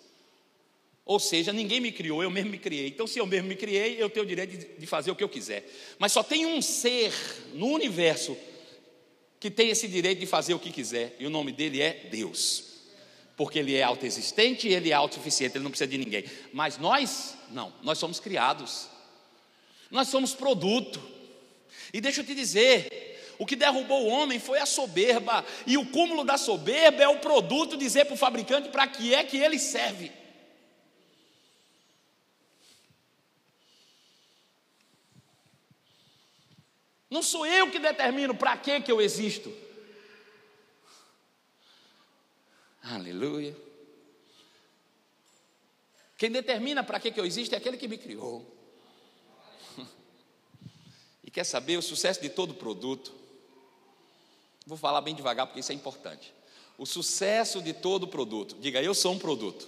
A: Ou seja, ninguém me criou, eu mesmo me criei. Então, se eu mesmo me criei, eu tenho o direito de, de fazer o que eu quiser. Mas só tem um ser no universo que tem esse direito de fazer o que quiser, e o nome dele é Deus. Porque ele é autoexistente e ele é autossuficiente, ele não precisa de ninguém. Mas nós, não, nós somos criados. Nós somos produto. E deixa eu te dizer, o que derrubou o homem foi a soberba, e o cúmulo da soberba é o produto dizer para o fabricante para que é que ele serve. Não sou eu que determino para que que eu existo. Aleluia. Quem determina para que que eu existo é aquele que me criou. [laughs] E quer saber o sucesso de todo produto? Vou falar bem devagar porque isso é importante. O sucesso de todo produto. Diga, eu sou um produto.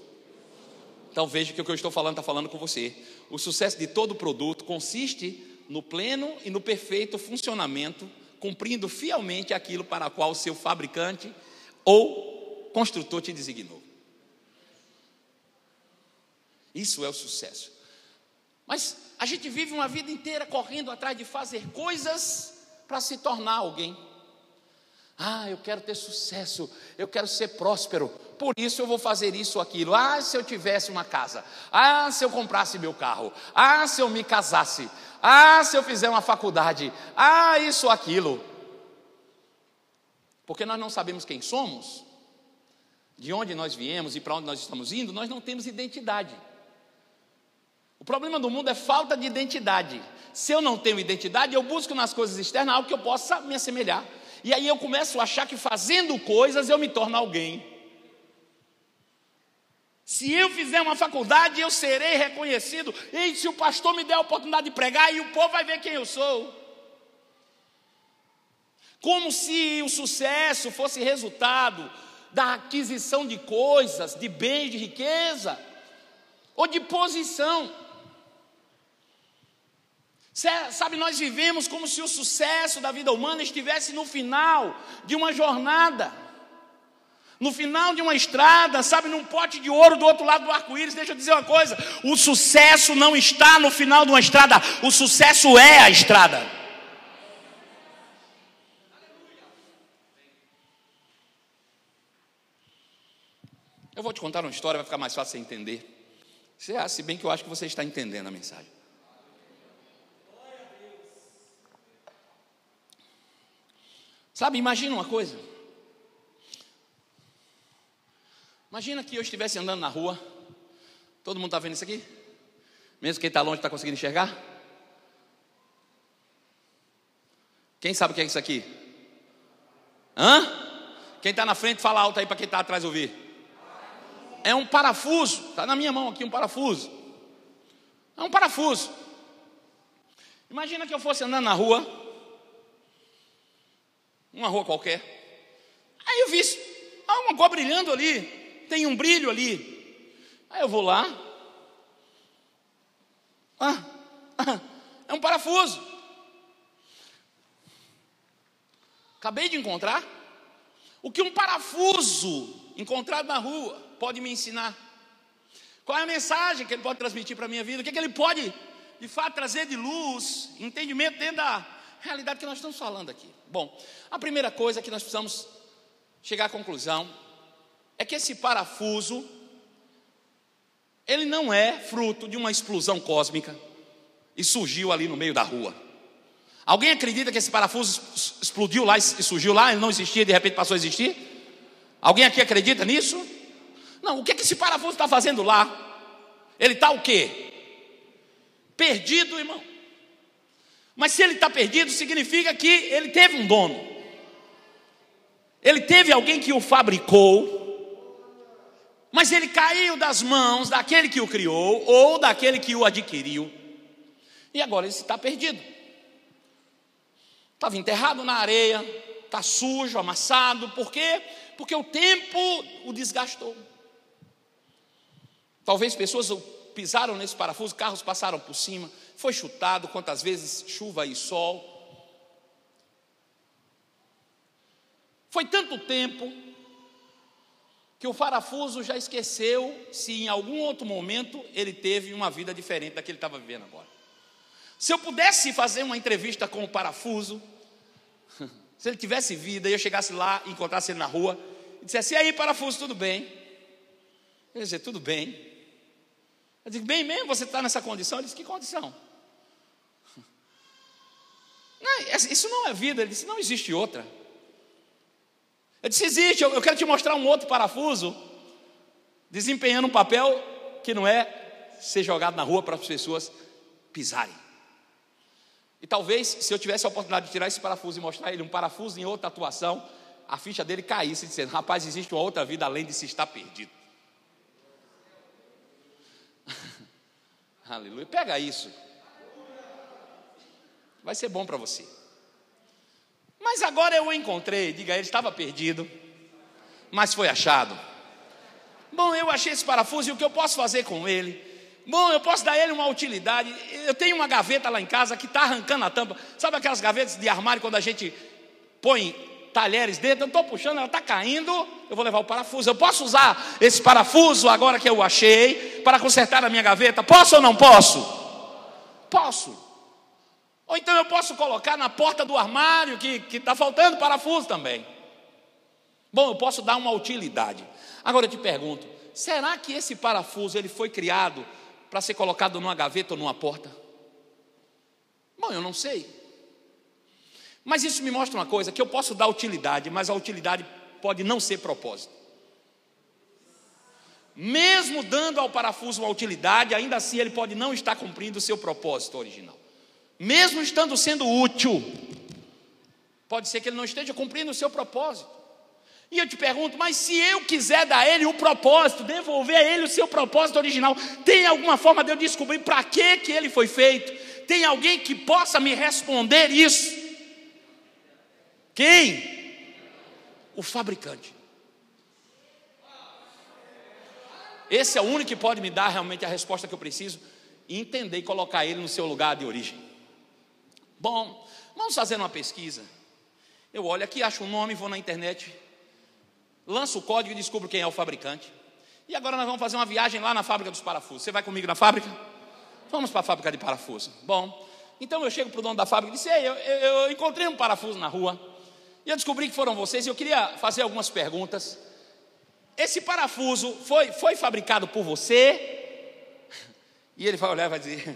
A: Então veja que o que eu estou falando está falando com você. O sucesso de todo produto consiste no pleno e no perfeito funcionamento, cumprindo fielmente aquilo para o qual o seu fabricante ou construtor te designou. Isso é o sucesso. Mas a gente vive uma vida inteira correndo atrás de fazer coisas para se tornar alguém. Ah, eu quero ter sucesso, eu quero ser próspero, por isso eu vou fazer isso ou aquilo. Ah, se eu tivesse uma casa. Ah, se eu comprasse meu carro. Ah, se eu me casasse. Ah, se eu fizer uma faculdade. Ah, isso aquilo. Porque nós não sabemos quem somos, de onde nós viemos e para onde nós estamos indo, nós não temos identidade. O problema do mundo é falta de identidade. Se eu não tenho identidade, eu busco nas coisas externas algo que eu possa me assemelhar. E aí eu começo a achar que fazendo coisas eu me torno alguém. Se eu fizer uma faculdade, eu serei reconhecido. E se o pastor me der a oportunidade de pregar, e o povo vai ver quem eu sou. Como se o sucesso fosse resultado da aquisição de coisas, de bens, de riqueza, ou de posição. Sabe, nós vivemos como se o sucesso da vida humana estivesse no final de uma jornada. No final de uma estrada, sabe, num pote de ouro do outro lado do arco-íris, deixa eu dizer uma coisa: o sucesso não está no final de uma estrada, o sucesso é a estrada. Eu vou te contar uma história, vai ficar mais fácil você entender. Se bem que eu acho que você está entendendo a mensagem. Sabe, imagina uma coisa. Imagina que eu estivesse andando na rua. Todo mundo está vendo isso aqui? Mesmo quem está longe está conseguindo enxergar? Quem sabe o que é isso aqui? Hã? Quem está na frente, fala alto aí para quem está atrás ouvir. É um parafuso. Está na minha mão aqui um parafuso. É um parafuso. Imagina que eu fosse andando na rua. Uma rua qualquer. Aí eu vi ah, uma cor brilhando ali tem um brilho ali. Aí eu vou lá. Ah, ah, é um parafuso. Acabei de encontrar. O que um parafuso encontrado na rua pode me ensinar? Qual é a mensagem que ele pode transmitir para a minha vida? O que, é que ele pode, de fato, trazer de luz, entendimento dentro da realidade que nós estamos falando aqui? Bom, a primeira coisa que nós precisamos chegar à conclusão é que esse parafuso ele não é fruto de uma explosão cósmica e surgiu ali no meio da rua. Alguém acredita que esse parafuso explodiu lá e surgiu lá, ele não existia e de repente passou a existir? Alguém aqui acredita nisso? Não, o que, é que esse parafuso está fazendo lá? Ele está o quê? Perdido, irmão. Mas se ele está perdido, significa que ele teve um dono. Ele teve alguém que o fabricou, mas ele caiu das mãos daquele que o criou ou daquele que o adquiriu. E agora ele está perdido. Estava enterrado na areia, está sujo, amassado. Por quê? Porque o tempo o desgastou. Talvez pessoas pisaram nesse parafuso, carros passaram por cima, foi chutado quantas vezes chuva e sol. Foi tanto tempo que o parafuso já esqueceu se em algum outro momento ele teve uma vida diferente da que ele estava vivendo agora. Se eu pudesse fazer uma entrevista com o parafuso, [laughs] se ele tivesse vida e eu chegasse lá e encontrasse ele na rua e dissesse: E aí, parafuso, tudo bem? Ele ia dizer: Tudo bem. Eu digo: Bem mesmo, você está nessa condição? Ele disse: Que condição? [laughs] Não, isso não é vida. Ele disse: Não existe outra. Eu disse: Existe, eu quero te mostrar um outro parafuso desempenhando um papel que não é ser jogado na rua para as pessoas pisarem. E talvez, se eu tivesse a oportunidade de tirar esse parafuso e mostrar ele um parafuso em outra atuação, a ficha dele caísse, dizendo: Rapaz, existe uma outra vida além de se estar perdido. [laughs] Aleluia. Pega isso. Vai ser bom para você. Mas agora eu o encontrei. Diga, ele estava perdido, mas foi achado. Bom, eu achei esse parafuso e o que eu posso fazer com ele? Bom, eu posso dar ele uma utilidade. Eu tenho uma gaveta lá em casa que está arrancando a tampa. Sabe aquelas gavetas de armário quando a gente põe talheres dentro? Eu estou puxando, ela está caindo. Eu vou levar o parafuso. Eu posso usar esse parafuso agora que eu achei para consertar a minha gaveta? Posso ou não posso? Posso. Ou então eu posso colocar na porta do armário que está faltando parafuso também. Bom, eu posso dar uma utilidade. Agora eu te pergunto: será que esse parafuso ele foi criado para ser colocado numa gaveta ou numa porta? Bom, eu não sei. Mas isso me mostra uma coisa: que eu posso dar utilidade, mas a utilidade pode não ser propósito. Mesmo dando ao parafuso uma utilidade, ainda assim ele pode não estar cumprindo o seu propósito original. Mesmo estando sendo útil, pode ser que ele não esteja cumprindo o seu propósito. E eu te pergunto, mas se eu quiser dar a ele o propósito, devolver a ele o seu propósito original, tem alguma forma de eu descobrir para que que ele foi feito? Tem alguém que possa me responder isso? Quem? O fabricante. Esse é o único que pode me dar realmente a resposta que eu preciso entender e colocar ele no seu lugar de origem. Bom, vamos fazer uma pesquisa. Eu olho aqui, acho um nome, vou na internet, lanço o código e descubro quem é o fabricante. E agora nós vamos fazer uma viagem lá na fábrica dos parafusos. Você vai comigo na fábrica? Vamos para a fábrica de parafuso. Bom, então eu chego para o dono da fábrica e disse: Ei, eu, eu, encontrei um parafuso na rua. E eu descobri que foram vocês. E eu queria fazer algumas perguntas. Esse parafuso foi, foi fabricado por você? [laughs] E ele vai olhar e vai dizer: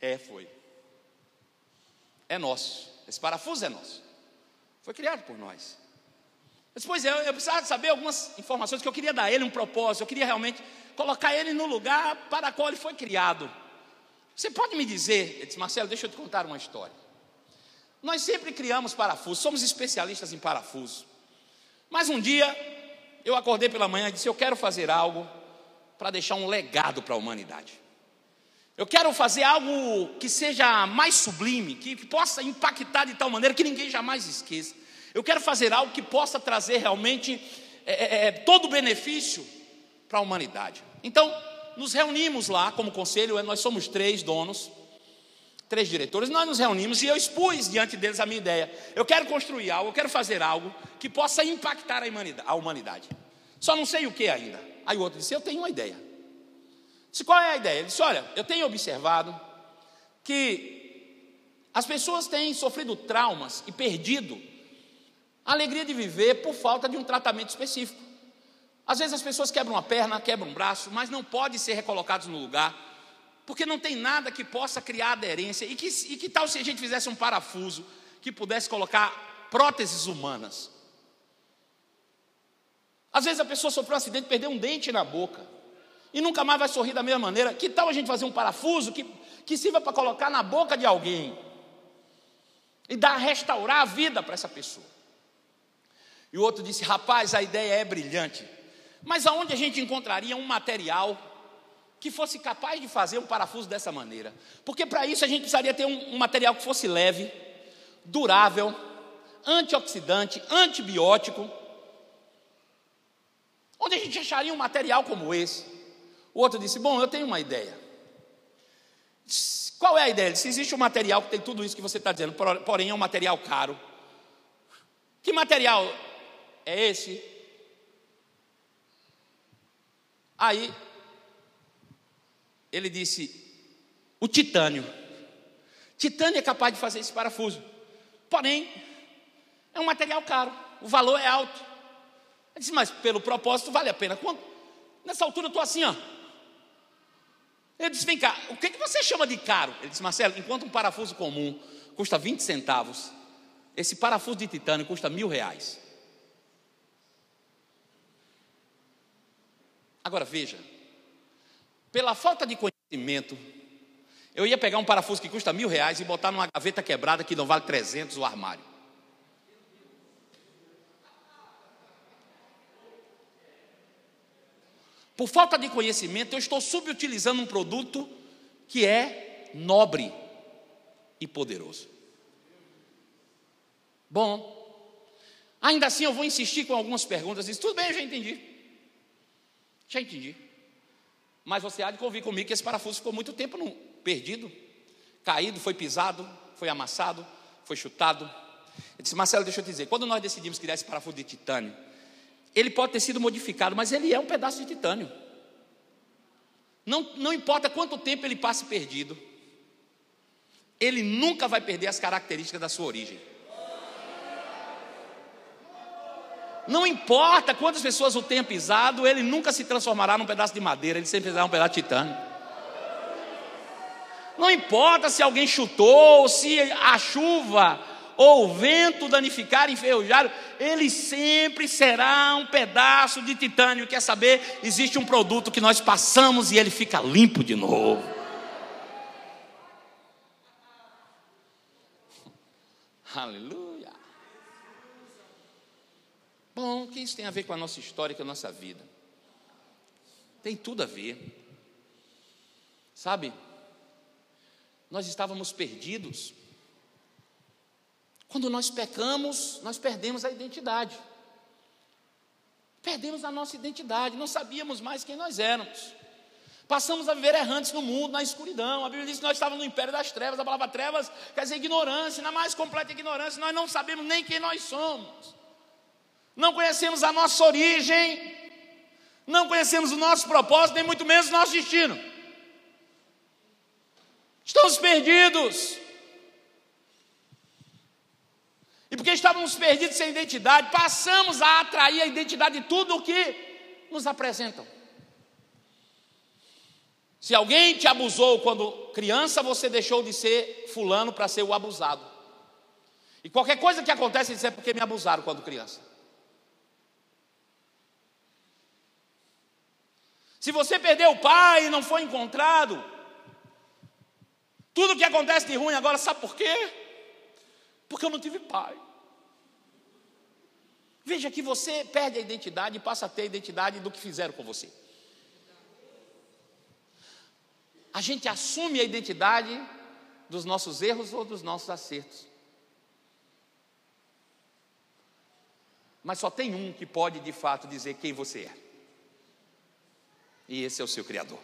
A: É, foi. É nosso. Esse parafuso é nosso. Foi criado por nós. Pois é, eu precisava saber algumas informações que eu queria dar a ele um propósito, eu queria realmente colocar ele no lugar para qual ele foi criado. Você pode me dizer, ele disse, Marcelo, deixa eu te contar uma história. Nós sempre criamos parafusos, somos especialistas em parafusos. Mas um dia, eu acordei pela manhã e disse: Eu quero fazer algo para deixar um legado para a humanidade. Eu quero fazer algo que seja mais sublime, que, possa impactar de tal maneira que ninguém jamais esqueça. Eu quero fazer algo que possa trazer realmente é, é, é todo o benefício para a humanidade. Então, nos reunimos lá como conselho, nós somos três donos, três diretores, nós nos reunimos e eu expus diante deles a minha ideia. Eu quero construir algo, eu quero fazer algo que possa impactar a humanidade. Só não sei o que ainda. Aí o outro disse: Eu tenho uma ideia. Disse, qual é a ideia? Ele disse: Olha, eu tenho observado que as pessoas têm sofrido traumas e perdido a alegria de viver por falta de um tratamento específico. Às vezes as pessoas quebram a perna, quebram um braço, mas não podem ser recolocados no lugar, porque não tem nada que possa criar aderência. E que, e que tal se a gente fizesse um parafuso que pudesse colocar próteses humanas? Às vezes a pessoa sofreu um acidente, perdeu um dente na boca, e nunca mais vai sorrir da mesma maneira. Que tal a gente fazer um parafuso que, que sirva para colocar na boca de alguém e dar, restaurar a vida para essa pessoa? E o outro disse: Rapaz, a ideia é brilhante, mas aonde a gente encontraria um material que fosse capaz de fazer um parafuso dessa maneira? Porque para isso a gente precisaria ter um, um material que fosse leve, durável, antioxidante, antibiótico. Onde a gente acharia um material como esse? O outro disse: Bom, eu tenho uma ideia. Qual é a ideia? Se existe um material que tem tudo isso que você está dizendo, porém é um material caro. Que material é esse? Aí, ele disse: o titânio. Titânio é capaz de fazer esse parafuso. Porém, é um material caro, o valor é alto. Ele disse, mas pelo propósito vale a pena. Quando, nessa altura eu estou assim, ó. Ele disse, vem cá, o que, que você chama de caro? Ele disse, Marcelo, enquanto um parafuso comum custa 20 centavos, esse parafuso de titânio custa mil reais. Agora veja, pela falta de conhecimento, eu ia pegar um parafuso que custa mil reais e botar numa gaveta quebrada que não vale 300 o armário. Por falta de conhecimento, eu estou subutilizando um produto que é nobre e poderoso. Bom, ainda assim eu vou insistir com algumas perguntas. Diz, tudo bem, eu já entendi. Já entendi. Mas você há de convir comigo que esse parafuso ficou muito tempo no, perdido, caído, foi pisado, foi amassado, foi chutado. Ele disse, Marcelo, deixa eu te dizer, quando nós decidimos criar esse parafuso de titânio, ele pode ter sido modificado, mas ele é um pedaço de titânio. Não, não importa quanto tempo ele passe perdido, ele nunca vai perder as características da sua origem. Não importa quantas pessoas o tenham pisado, ele nunca se transformará num pedaço de madeira, ele sempre será um pedaço de titânio. Não importa se alguém chutou, se a chuva ou o vento danificar, enferrujar, ele sempre será um pedaço de titânio. Quer saber? Existe um produto que nós passamos e ele fica limpo de novo. [laughs] Aleluia. Bom, o que isso tem a ver com a nossa história, com a nossa vida? Tem tudo a ver. Sabe? nós estávamos perdidos. Quando nós pecamos, nós perdemos a identidade. Perdemos a nossa identidade, não sabíamos mais quem nós éramos. Passamos a viver errantes no mundo, na escuridão. A Bíblia diz que nós estávamos no império das trevas. A palavra trevas quer dizer ignorância, na mais completa ignorância. Nós não sabemos nem quem nós somos. Não conhecemos a nossa origem. Não conhecemos o nosso propósito, nem muito menos o nosso destino. Estamos perdidos. Porque estávamos perdidos sem identidade, passamos a atrair a identidade de tudo o que nos apresentam. Se alguém te abusou quando criança, você deixou de ser fulano para ser o abusado. E qualquer coisa que acontece, diz é porque me abusaram quando criança. Se você perdeu o pai e não foi encontrado, tudo que acontece de ruim agora, sabe por quê? Porque eu não tive pai. Veja que você perde a identidade e passa a ter a identidade do que fizeram com você. A gente assume a identidade dos nossos erros ou dos nossos acertos. Mas só tem um que pode de fato dizer quem você é. E esse é o seu Criador.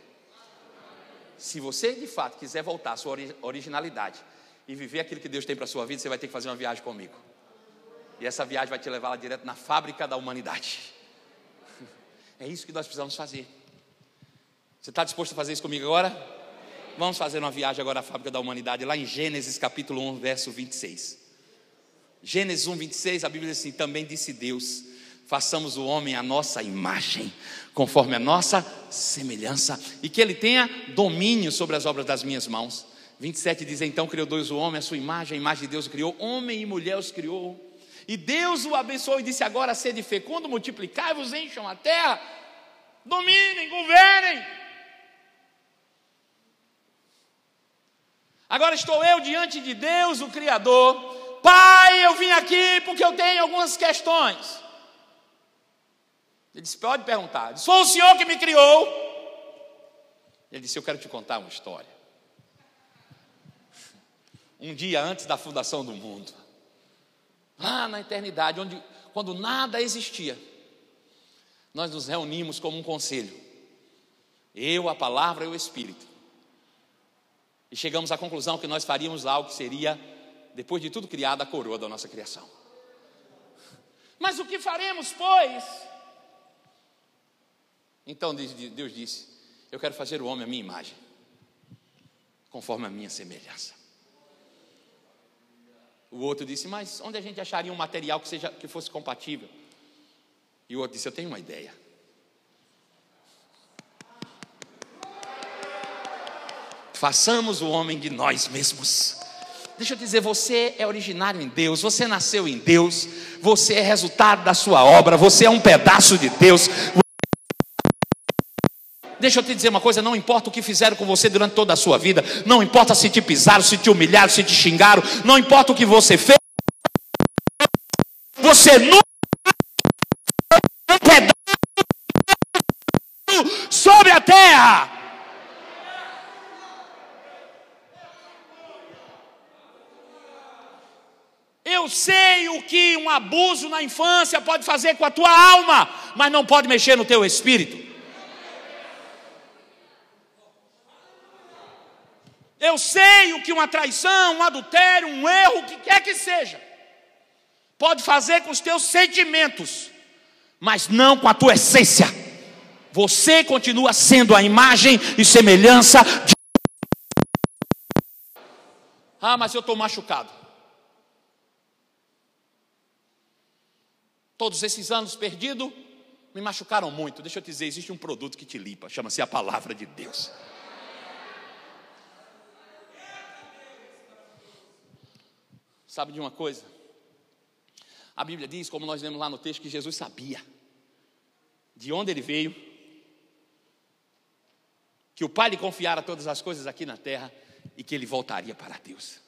A: Se você de fato quiser voltar à sua originalidade e viver aquilo que Deus tem para a sua vida, você vai ter que fazer uma viagem comigo. E essa viagem vai te levar lá direto na fábrica da humanidade. [laughs] É isso que nós precisamos fazer. Você está disposto a fazer isso comigo agora? Vamos fazer uma viagem agora à fábrica da humanidade, lá em Gênesis capítulo 1, verso 26. Gênesis 1, 26, a Bíblia diz assim: Também disse Deus: façamos o homem à nossa imagem, conforme a nossa semelhança, e que ele tenha domínio sobre as obras das minhas mãos. 27 diz: Então criou Deus o homem, a sua imagem, a imagem de Deus criou, homem e mulher os criou. E Deus o abençoou e disse: Agora sede fecundo, multiplicai-vos, encham a terra, dominem, governem. Agora estou eu diante de Deus, o Criador. Pai, eu vim aqui porque eu tenho algumas questões. Ele disse: Pode perguntar. Disse: o Senhor que me criou. Ele disse: Eu quero te contar uma história. [laughs] Um dia antes da fundação do mundo, lá na eternidade, onde, quando nada existia, nós nos reunimos como um conselho. Eu, a palavra e o Espírito. E chegamos à conclusão que nós faríamos lá o que seria, depois de tudo criado, a coroa da nossa criação. Mas o que faremos, pois? Então Deus disse: Eu quero fazer o homem a minha imagem, conforme a minha semelhança. O outro disse: Mas onde a gente acharia um material que, seja, que fosse compatível? E o outro disse: Eu tenho uma ideia. Façamos o homem de nós mesmos. Deixa eu dizer, você é originário em Deus, você nasceu em Deus, você é resultado da sua obra, você é um pedaço de Deus. Deixa eu te dizer uma coisa: não importa o que fizeram com você durante toda a sua vida, não importa se te pisaram, se te humilharam, se te xingaram, não importa o que você fez, você nunca um pedaço sobre a terra. Eu sei o que um abuso na infância pode fazer com a tua alma, mas não pode mexer no teu espírito. Eu sei o que uma traição, um adultério, um erro, o que quer que seja, pode fazer com os teus sentimentos, mas não com a tua essência. Você continua sendo a imagem e semelhança de. Ah, mas eu estou machucado. Todos esses anos perdido me machucaram muito. Deixa eu te dizer, existe um produto que te limpa, chama-se a palavra de Deus. Sabe de uma coisa? A Bíblia diz, como nós lemos lá no texto, que Jesus sabia de onde ele veio, que o Pai lhe confiara todas as coisas aqui na terra e que ele voltaria para Deus.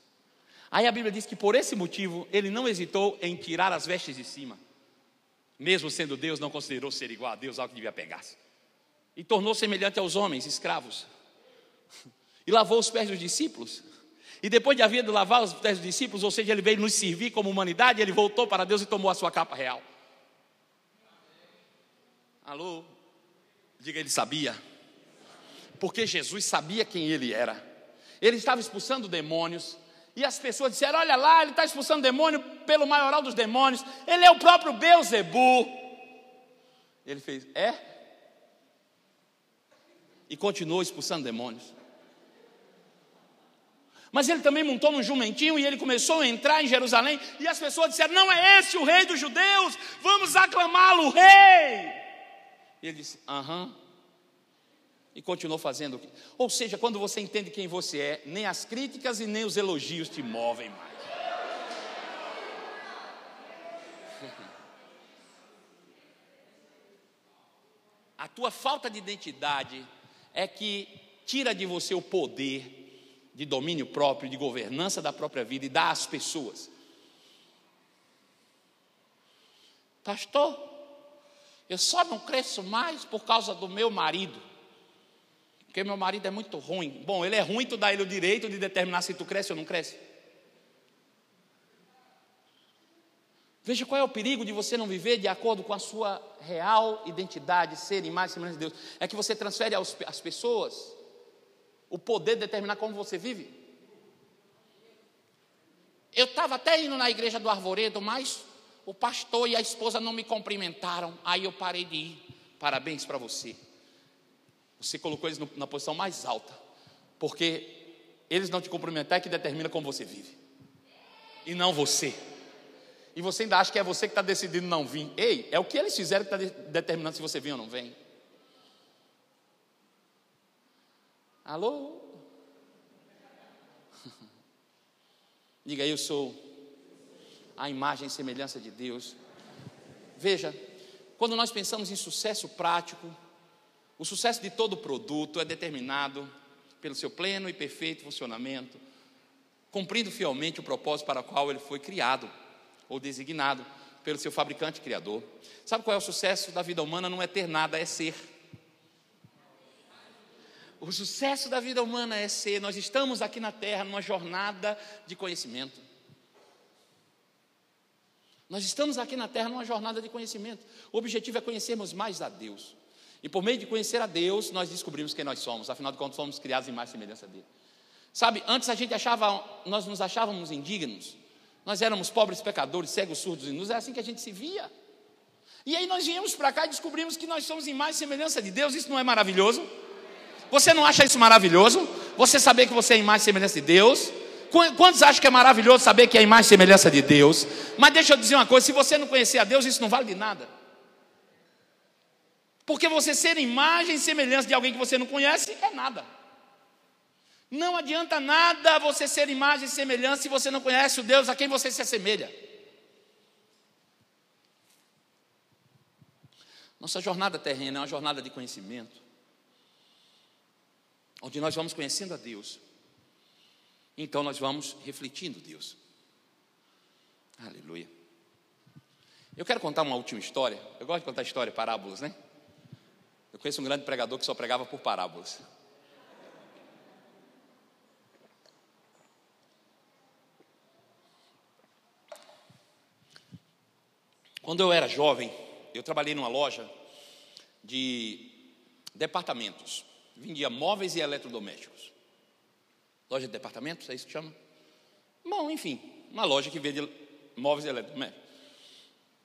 A: Aí a Bíblia diz que por esse motivo ele não hesitou em tirar as vestes de cima mesmo sendo Deus, não considerou ser igual a Deus algo que devia pegar-se. E tornou semelhante aos homens, escravos. [laughs] E lavou os pés dos discípulos. E depois de haver de lavar os pés dos discípulos, ou seja, ele veio nos servir como humanidade, ele voltou para Deus e tomou a sua capa real. Alô? Diga, ele sabia. Porque Jesus sabia quem ele era. Ele estava expulsando demônios, e as pessoas disseram: Olha lá, ele está expulsando demônio pelo maioral dos demônios, ele é o próprio Beuzebu. Ele fez: É? E continuou expulsando demônios. Mas ele também montou num jumentinho e ele começou a entrar em Jerusalém. E as pessoas disseram: Não é esse o rei dos judeus, vamos aclamá-lo rei. E ele disse: Aham e continuou fazendo. Ou seja, quando você entende quem você é, nem as críticas e nem os elogios te movem mais. [laughs] A tua falta de identidade é que tira de você o poder de domínio próprio, de governança da própria vida e dá às pessoas. Pastor, eu só não cresço mais por causa do meu marido. Porque meu marido é muito ruim. Bom, ele é ruim, tu dá ele o direito de determinar se tu cresce ou não cresce. Veja qual é o perigo de você não viver de acordo com a sua real identidade, ser imagem e semelhança de Deus. É que você transfere às pessoas o poder de determinar como você vive. Eu estava até indo na igreja do Arvoredo, mas o pastor e a esposa não me cumprimentaram. Aí eu parei de ir. Parabéns para você. Você colocou eles na posição mais alta, porque eles não te cumprimentar é que determina como você vive, e não você. E você ainda acha que é você que está decidindo não vir. Ei, é o que eles fizeram que está determinando se você vem ou não vem. Alô? [laughs] Diga, eu sou a imagem e semelhança de Deus. Veja, quando nós pensamos em sucesso prático, o sucesso de todo produto é determinado pelo seu pleno e perfeito funcionamento, cumprindo fielmente o propósito para o qual ele foi criado ou designado pelo seu fabricante criador. Sabe qual é o sucesso da vida humana? Não é ter nada, é ser. O sucesso da vida humana é ser. Nós estamos aqui na Terra numa jornada de conhecimento. Nós estamos aqui na Terra numa jornada de conhecimento. O objetivo é conhecermos mais a Deus. E por meio de conhecer a Deus, nós descobrimos quem nós somos. Afinal de contas, somos criados em mais semelhança dele. Sabe, antes a gente achava, nós nos achávamos indignos. Nós éramos pobres pecadores, cegos, surdos e nus. É assim que a gente se via. E aí nós viemos para cá e descobrimos que nós somos imagem e semelhança de Deus. Isso não é maravilhoso? Você não acha isso maravilhoso? Você saber que você é imagem e semelhança de Deus? Quantos acham que é maravilhoso saber que é imagem e semelhança de Deus? Mas deixa eu dizer uma coisa: se você não conhecer a Deus, isso não vale de nada. Porque você ser imagem e semelhança de alguém que você não conhece é nada. Não adianta nada você ser imagem e semelhança se você não conhece o Deus a quem você se assemelha. Nossa jornada terrena é uma jornada de conhecimento, onde nós vamos conhecendo a Deus, então nós vamos refletindo Deus. Aleluia. Eu quero contar uma última história. Eu gosto de contar história, parábolas, né? Eu conheço um grande pregador que só pregava por parábolas. Quando eu era jovem, eu trabalhei numa loja de departamentos. Vendia móveis e eletrodomésticos. Loja de departamentos, é isso que chama? Bom, enfim, uma loja que vende móveis e eletrodomésticos.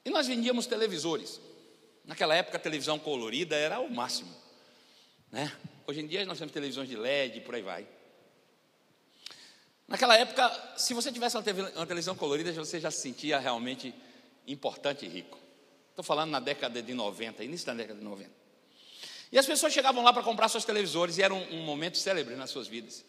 A: E nós vendíamos televisores. Naquela época a televisão colorida era o máximo. Né? Hoje em dia nós temos televisões de LED por aí vai. Naquela época, se você tivesse uma televisão colorida, você já se sentia realmente importante e rico. Estou falando na década de 90, início da década de 90. E as pessoas chegavam lá para comprar seus televisores e era um, um, momento célebre nas suas vidas.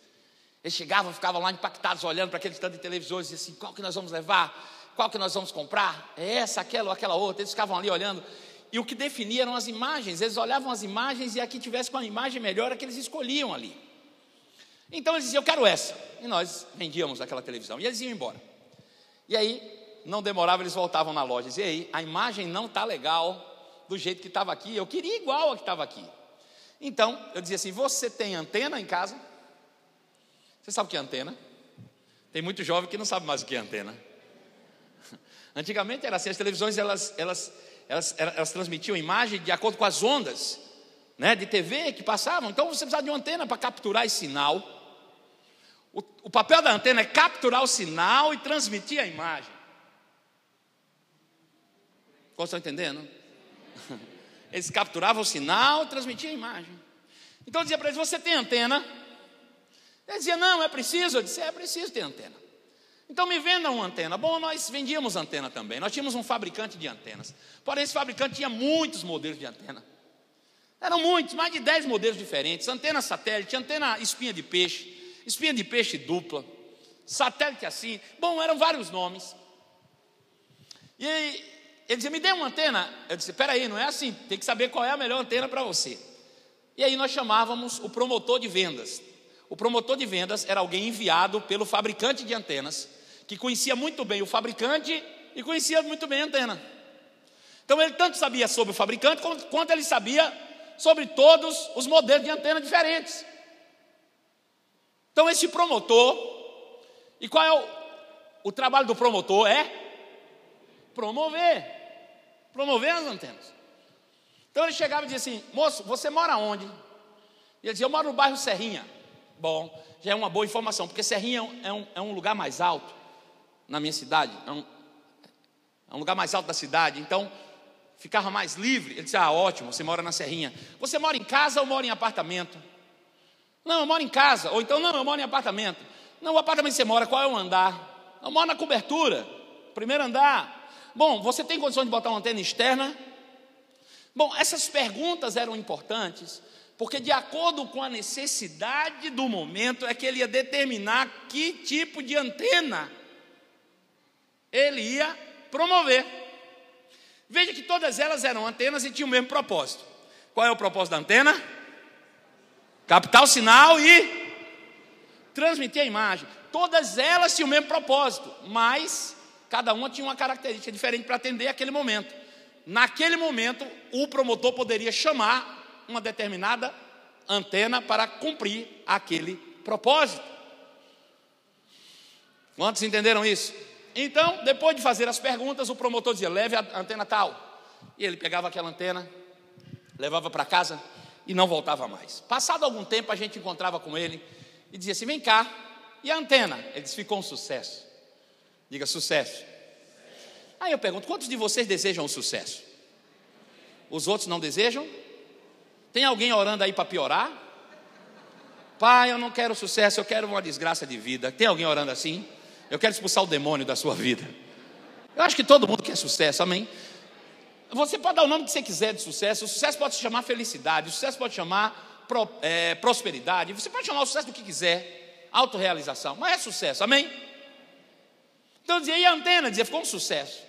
A: Eles chegavam, ficavam lá impactados, olhando para aquele tanto de televisores e assim, qual que nós vamos levar? Qual que nós vamos comprar? É essa, aquela ou aquela outra. Eles ficavam ali olhando. E o que definia eram as imagens. Eles olhavam as imagens e a que tivesse com a imagem melhor, é que eles escolhiam ali. Então eles diziam, eu quero essa. E nós vendíamos aquela televisão. E eles iam embora. E aí não demorava, eles voltavam na loja e diziam, ei, a imagem não está legal do jeito que estava aqui, eu queria igual a que estava aqui. Então, eu dizia assim, você tem antena em casa? Você sabe o que é antena? Tem muito jovem que não sabe mais o que é antena. [laughs] Antigamente era assim, as televisões elas, elas, elas, elas transmitiam imagem de acordo com as ondas né, de TV que passavam. Então você precisava de uma antena para capturar esse sinal. O, o papel da antena é capturar o sinal e transmitir a imagem. Estão entendendo? Eles capturavam o sinal transmitiam a imagem. Então eu dizia para eles: Você tem antena? Ele dizia: Não, é preciso. Eu disse: É preciso ter antena. Então me vendam uma antena. Bom, nós vendíamos antena também. Nós tínhamos um fabricante de antenas. Porém, esse fabricante tinha muitos modelos de antena. Eram muitos, mais de 10 modelos diferentes. Antena satélite, antena espinha de peixe, espinha de peixe dupla, satélite assim. Bom, eram vários nomes. E ele dizia, me dê uma antena. Eu disse, peraí, não é assim, tem que saber qual é a melhor antena para você. E aí nós chamávamos o promotor de vendas. O promotor de vendas era alguém enviado pelo fabricante de antenas, que conhecia muito bem o fabricante e conhecia muito bem a antena. Então ele tanto sabia sobre o fabricante, quanto ele sabia sobre todos os modelos de antena diferentes. Então esse promotor, e qual é o, o trabalho do promotor? É promover promover as antenas. Então ele chegava e dizia assim: Moço, você mora onde? E ele dizia: Eu moro no bairro Serrinha. Bom, já é uma boa informação, porque Serrinha é um, é um lugar mais alto na minha cidade, é um, é um lugar mais alto da cidade, então ficava mais livre. Ele disse: Ah, ótimo, você mora na Serrinha. Você mora em casa ou mora em apartamento? Não, eu moro em casa. Ou então, não, eu moro em apartamento. Não, o apartamento que você mora, qual é o andar? Eu moro na cobertura, primeiro andar. Bom, você tem condição de botar uma antena externa? Bom, essas perguntas eram importantes, porque de acordo com a necessidade do momento é que ele ia determinar que tipo de antena ele ia promover. Veja que todas elas eram antenas e tinham o mesmo propósito. Qual é o propósito da antena? Captar o sinal e transmitir a imagem. Todas elas tinham o mesmo propósito, mas Cada uma tinha uma característica diferente para atender aquele momento. Naquele momento, o promotor poderia chamar uma determinada antena para cumprir aquele propósito. Quantos entenderam isso? Então, depois de fazer as perguntas, o promotor dizia: leve a antena tal. E ele pegava aquela antena, levava para casa e não voltava mais. Passado algum tempo, a gente encontrava com ele e dizia assim: vem cá, e a antena? Ele disse: ficou um sucesso. Diga sucesso. Aí eu pergunto: quantos de vocês desejam o sucesso? Os outros não desejam? Tem alguém orando aí para piorar? Pai, eu não quero sucesso, eu quero uma desgraça de vida. Tem alguém orando assim? Eu quero expulsar o demônio da sua vida. Eu acho que todo mundo quer sucesso, amém? Você pode dar o nome que você quiser de sucesso. O sucesso pode se chamar felicidade, o sucesso pode chamar pro, é, prosperidade, você pode chamar o sucesso do que quiser, autorrealização, mas é sucesso, amém? Então eu dizia, e a antena? Dizia, ficou um sucesso.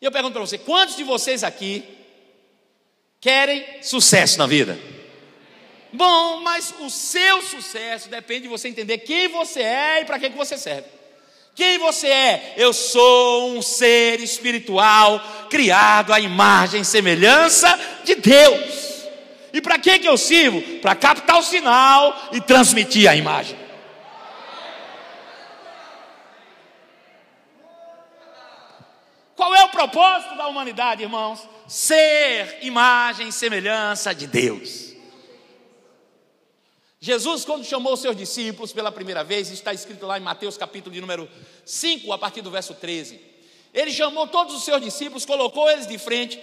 A: E eu pergunto para você: quantos de vocês aqui querem sucesso na vida? Bom, mas o seu sucesso depende de você entender quem você é e para que, que você serve. Quem você é? Eu sou um ser espiritual criado à imagem e semelhança de Deus. E para que, que eu sirvo? Para captar o sinal e transmitir a imagem. Qual é o propósito da humanidade, irmãos? Ser imagem e semelhança de Deus. Jesus, quando chamou os seus discípulos pela primeira vez, está escrito lá em Mateus capítulo de número 5, a partir do verso 13. Ele chamou todos os seus discípulos, colocou eles de frente,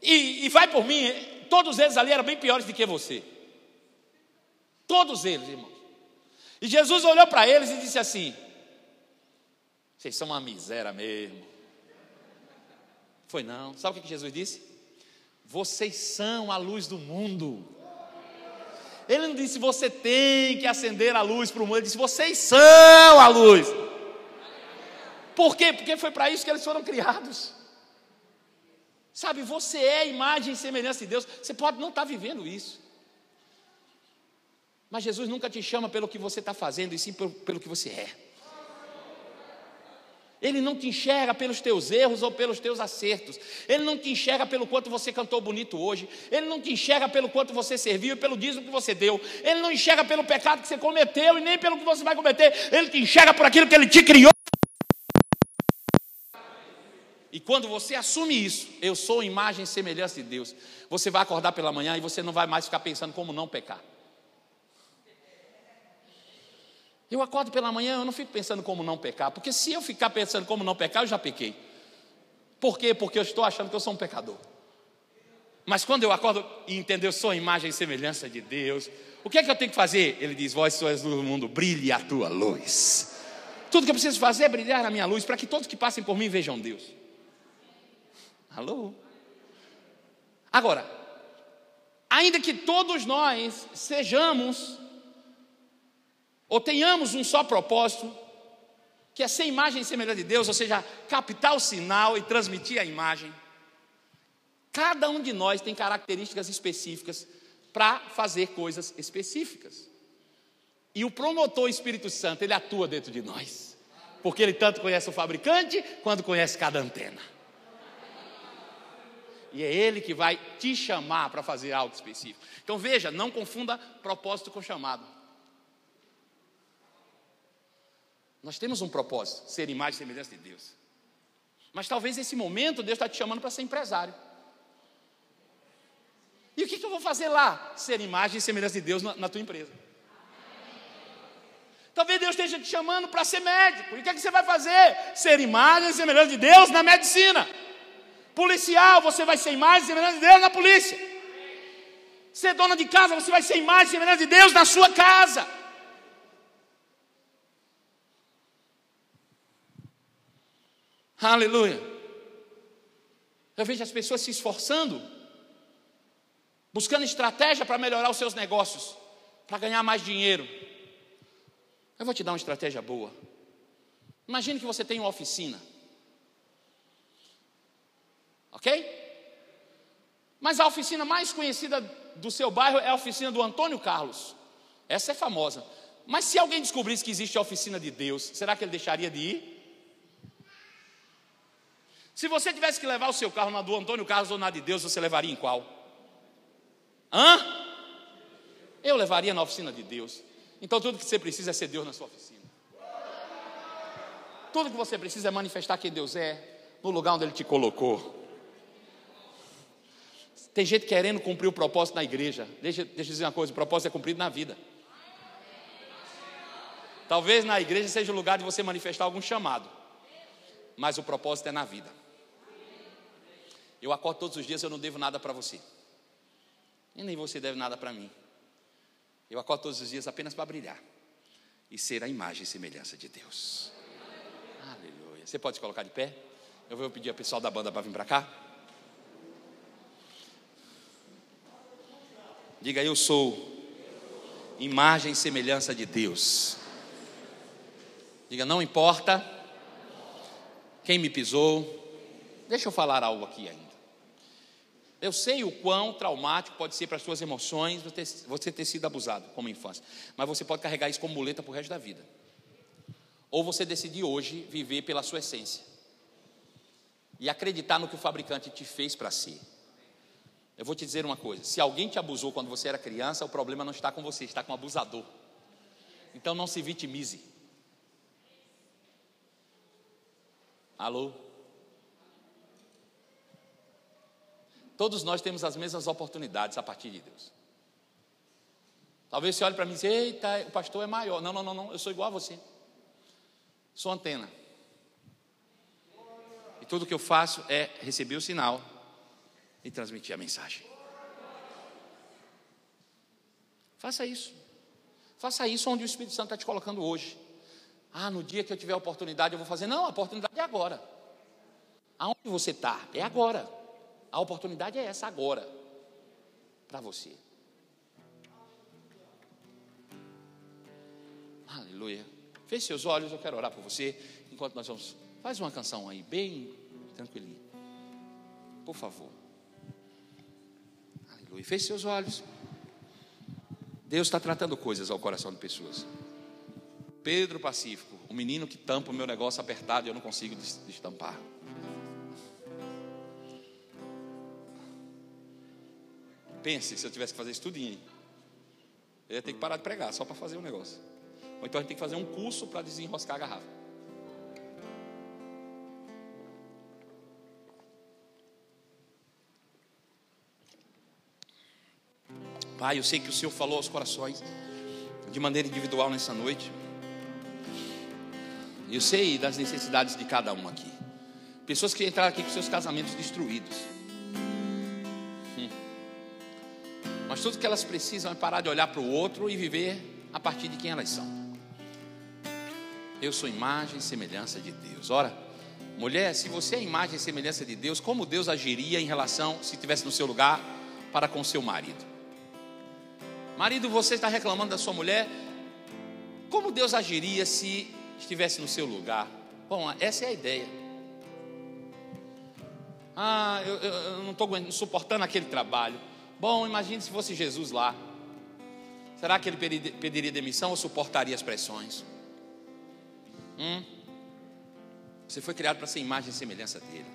A: e, e vai por mim, todos eles ali eram bem piores do que você. Todos eles, irmãos. E Jesus olhou para eles e disse assim: Vocês são uma miséria mesmo. Foi não. Sabe o que Jesus disse? Vocês são a luz do mundo. Ele não disse você tem que acender a luz para o mundo, ele disse vocês são a luz. Por quê? Porque foi para isso que eles foram criados. Sabe, você é imagem e semelhança de Deus. Você pode não estar tá vivendo isso. Mas Jesus nunca te chama pelo que você está fazendo, e sim pelo, pelo que você é. Ele não te enxerga pelos teus erros ou pelos teus acertos. Ele não te enxerga pelo quanto você cantou bonito hoje. Ele não te enxerga pelo quanto você serviu e pelo dízimo que você deu. Ele não enxerga pelo pecado que você cometeu e nem pelo que você vai cometer. Ele te enxerga por aquilo que ele te criou. E quando você assume isso, eu sou imagem e semelhança de Deus, você vai acordar pela manhã e você não vai mais ficar pensando como não pecar. Eu acordo pela manhã, eu não fico pensando como não pecar, porque se eu ficar pensando como não pecar, eu já pequei. Por quê? Porque eu estou achando que eu sou um pecador. Mas quando eu acordo e entendo, eu sou a imagem e semelhança de Deus, o que é que eu tenho que fazer? Ele diz: Vós sois do mundo, brilhe a tua luz. Tudo que eu preciso fazer é brilhar a minha luz, para que todos que passem por mim vejam Deus. Alô? Agora, ainda que todos nós sejamos ou tenhamos um só propósito, que é ser imagem e semelhança de Deus, ou seja, captar o sinal e transmitir a imagem. Cada um de nós tem características específicas para fazer coisas específicas. E o promotor Espírito Santo, ele atua dentro de nós. Porque ele tanto conhece o fabricante quanto conhece cada antena. E é ele que vai te chamar para fazer algo específico. Então veja, não confunda propósito com chamado. Nós temos um propósito, ser imagem e semelhança de Deus. Mas talvez nesse momento Deus está te chamando para ser empresário. E o que, que, eu vou fazer lá? Ser imagem e semelhança de Deus na, na tua empresa. Talvez Deus esteja te chamando para ser médico. E o que, é que você vai fazer? Ser imagem e semelhança de Deus na medicina. Policial, você vai ser imagem e semelhança de Deus na polícia. Ser dona de casa, você vai ser imagem e semelhança de Deus na sua casa. Aleluia. Eu vejo as pessoas se esforçando, buscando estratégia para melhorar os seus negócios, para ganhar mais dinheiro. Eu vou te dar uma estratégia boa. Imagine que você tem uma oficina. Ok? Mas a oficina mais conhecida do seu bairro é a oficina do Antônio Carlos. Essa é famosa. Mas se alguém descobrisse que existe a oficina de Deus, será que ele deixaria de ir? Se você tivesse que levar o seu carro na do Antônio Carlos ou na de Deus, você levaria em qual? Hã? Eu levaria na oficina de Deus. Então tudo que você precisa é ser Deus na sua oficina. Tudo que você precisa é manifestar quem Deus é no lugar onde Ele te colocou. Tem gente querendo cumprir o propósito na igreja. Deixa, deixa eu dizer uma coisa: o propósito é cumprido na vida. Talvez na igreja seja o lugar de você manifestar algum chamado, mas o propósito é na vida. Eu acordo todos os dias, eu não devo nada para você. E nem você deve nada para mim. Eu acordo todos os dias apenas para brilhar e ser a imagem e semelhança de Deus. Aleluia. Você pode se colocar de pé? Eu vou pedir ao pessoal da banda para vir para cá. Diga, eu sou imagem e semelhança de Deus. Diga, não importa quem me pisou. Deixa eu falar algo aqui ainda. Eu sei o quão traumático pode ser para as suas emoções você ter sido abusado como infância, mas você pode carregar isso como muleta para o resto da vida. Ou você decidir hoje viver pela sua essência e acreditar no que o fabricante te fez para ser. Eu vou te dizer uma coisa: se alguém te abusou quando você era criança, o problema não está com você, está com o abusador. Então não se vitimize. Alô? Todos nós temos as mesmas oportunidades a partir de Deus. Talvez você olhe para mim e diga: Eita, o pastor é maior. Não, não, não, não, eu sou igual a você. Sou antena. E tudo que eu faço é receber o sinal e transmitir a mensagem. Faça isso. Faça isso onde o Espírito Santo está te colocando hoje. Ah, no dia que eu tiver a oportunidade eu vou fazer. Não, a oportunidade é agora. Aonde você está? É agora. A oportunidade é essa agora, para você. Aleluia. Feche seus olhos, eu quero orar por você. Enquanto nós vamos. Faz uma canção aí, bem tranquilinho. Por favor. Aleluia. Feche seus olhos. Deus está tratando coisas ao coração de pessoas. Pedro Pacífico, o menino que tampa o meu negócio apertado e eu não consigo destampar. Pense se eu tivesse que fazer isso tudinho. Eu ia ter que parar de pregar só para fazer o um negócio. Ou então a gente tem que fazer um curso para desenroscar a garrafa. Pai, eu sei que o Senhor falou aos corações de maneira individual nessa noite. Eu sei das necessidades de cada um aqui. Pessoas que entraram aqui com seus casamentos destruídos. Mas tudo que elas precisam é parar de olhar para o outro e viver a partir de quem elas são. Eu sou imagem e semelhança de Deus. Ora, mulher, se você é imagem e semelhança de Deus, como Deus agiria em relação, se estivesse no seu lugar, para com seu marido? Marido, você está reclamando da sua mulher, como Deus agiria se estivesse no seu lugar? Bom, essa é a ideia. Ah, eu, eu, eu não estou suportando aquele trabalho. Bom, imagine se fosse Jesus lá. Será que ele pediria demissão ou suportaria as pressões? Hum? Você foi criado para ser imagem e semelhança dele.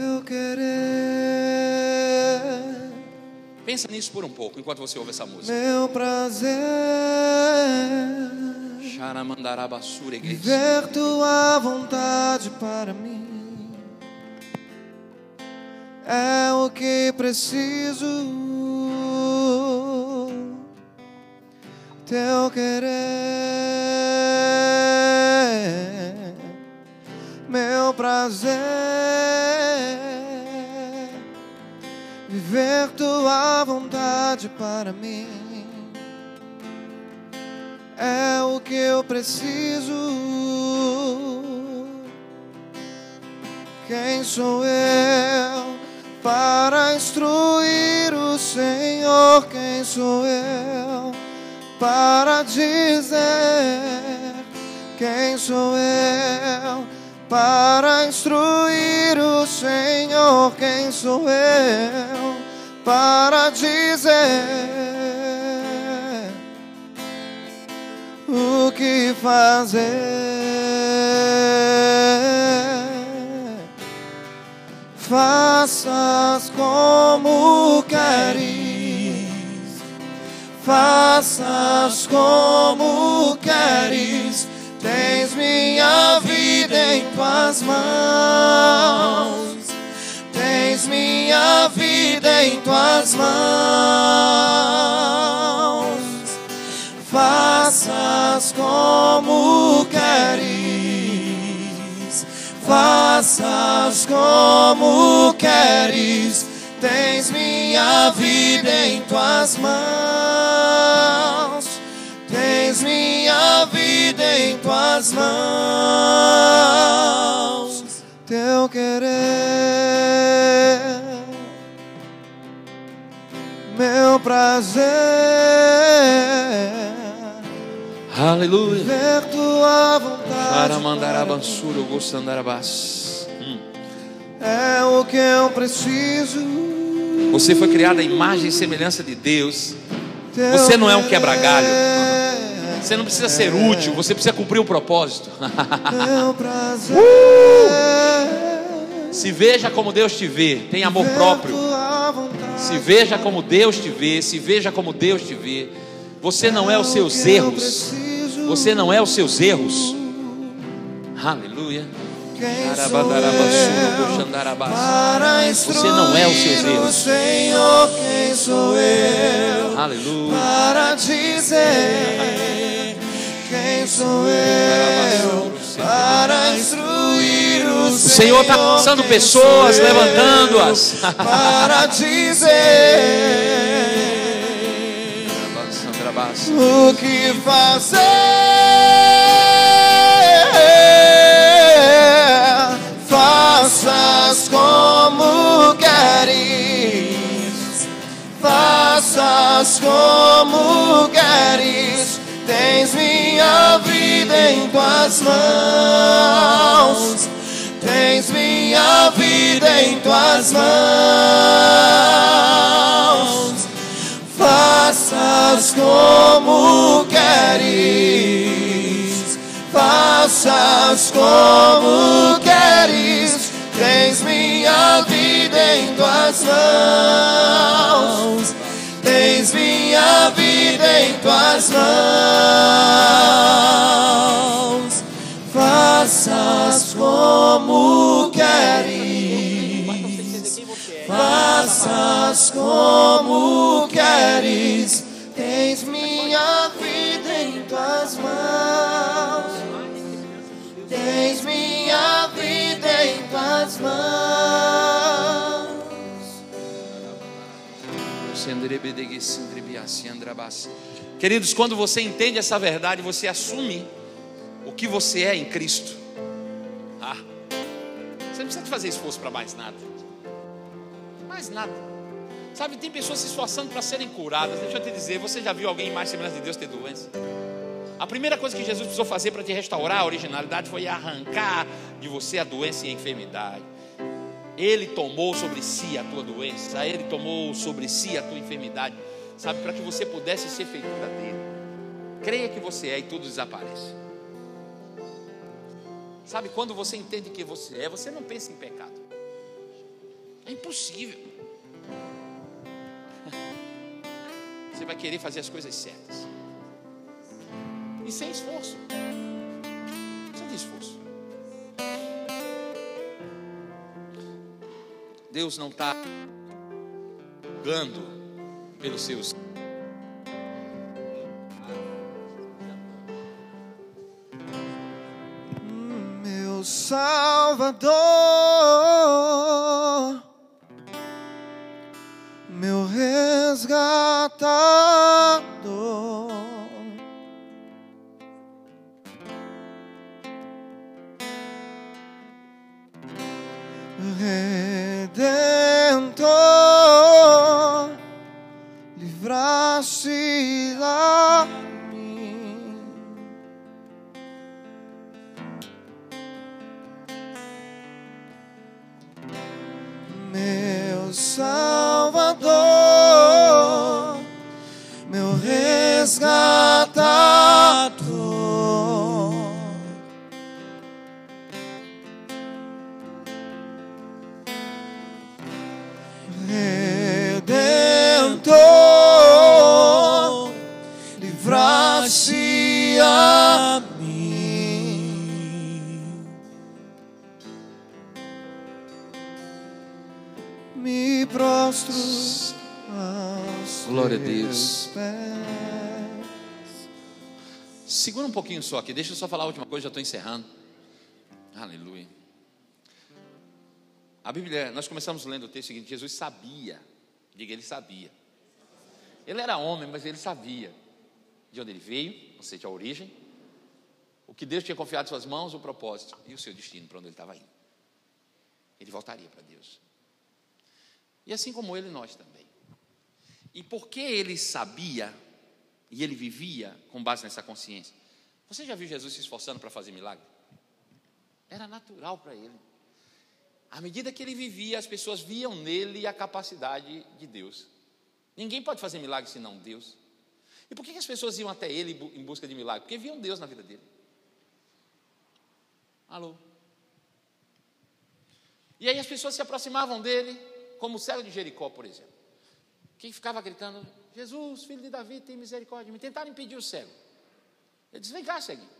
B: Eu querer.
A: Pensa nisso por um pouco enquanto você ouve essa música.
B: Meu prazer. Ver tua vontade para mim é o que preciso. Teu querer, meu prazer, viver tua vontade para mim é o que eu preciso. Quem sou eu? Para instruir o Senhor. Quem sou eu para dizer? Quem sou eu para instruir o Senhor? Quem sou eu para dizer o que fazer? Faças como queres, faças como queres, tens minha vida em tuas mãos, tens minha vida em tuas mãos, faças como queres faças como queres. Tens minha vida em tuas mãos. Tens minha vida em tuas mãos. Teu querer, meu prazer.
A: Aleluia.
B: Ver tua vontade.
A: Andar abas.
B: É o que eu preciso.
A: Você foi criado à imagem e semelhança de Deus. Você não é um quebra-galho. Você não precisa ser útil, você precisa cumprir o propósito. [laughs]
B: Prazer.
A: Se veja como Deus te vê, tem amor próprio. Se veja como Deus te vê, se veja como Deus te vê. Você não é os seus
B: que eu
A: erros. Você não é os seus erros. Aleluia. Você não é os seus erros.
B: Senhor, quem sou eu
A: Aleluia.
B: para dizer quem sou eu para instruir o
A: O Senhor está passando pessoas, levantando-as. [laughs]
B: para dizer o que fazer. Faças como queres, faças como queres. Tens minha vida em tuas mãos, tens minha vida em tuas mãos faças como queres, faças como queres, tens minha vida em tuas mãos, tens minha vida em tuas mãos, faças como queres. Faças como queres, tens minha vida em tuas mãos, tens minha vida em tuas mãos.
A: Queridos, quando você entende essa verdade, você assume o que você é em Cristo. Ah, você não precisa fazer esforço para mais nada. Mais nada. Sabe, tem pessoas se esforçando para serem curadas. Deixa eu te dizer, você já viu alguém mais semelhante de Deus ter doença? A primeira coisa que Jesus precisou fazer para te restaurar a originalidade foi arrancar de você a doença e a enfermidade. Ele tomou sobre si a tua doença, ele tomou sobre si a tua enfermidade, sabe, para que você pudesse ser feitura dele. Creia que você é e tudo desaparece. Sabe, quando você entende que você é, você não pensa em pecado. É impossível. [laughs] Você vai querer fazer as coisas certas. E sem esforço. Sem esforço. Deus não está julgando pelos seus.
B: meu Salvador,
A: Segura um pouquinho só aqui, deixa eu só falar a última coisa, já estou encerrando. Aleluia. A Bíblia, nós começamos lendo o texto seguinte: Jesus sabia, diga, ele sabia. Ele era homem, mas ele sabia de onde ele veio, ou seja, a origem, o que Deus tinha confiado em suas mãos, o propósito e o seu destino para onde ele estava indo. Ele voltaria para Deus. E assim como ele, nós também. E porque ele sabia e ele vivia com base nessa consciência, você já viu Jesus se esforçando para fazer milagre? Era natural para ele. À medida que ele vivia, as pessoas viam nele a capacidade de Deus. Ninguém pode fazer milagre senão Deus. E por que as pessoas iam até ele em busca de milagre? Porque viam Deus na vida dele. Alô? E aí as pessoas se aproximavam dele, como o cego de Jericó, por exemplo. Que ficava gritando: Jesus, filho de Davi, tem misericórdia. Me tentaram impedir o cego. Ele disse: Vem cá, ceguinho.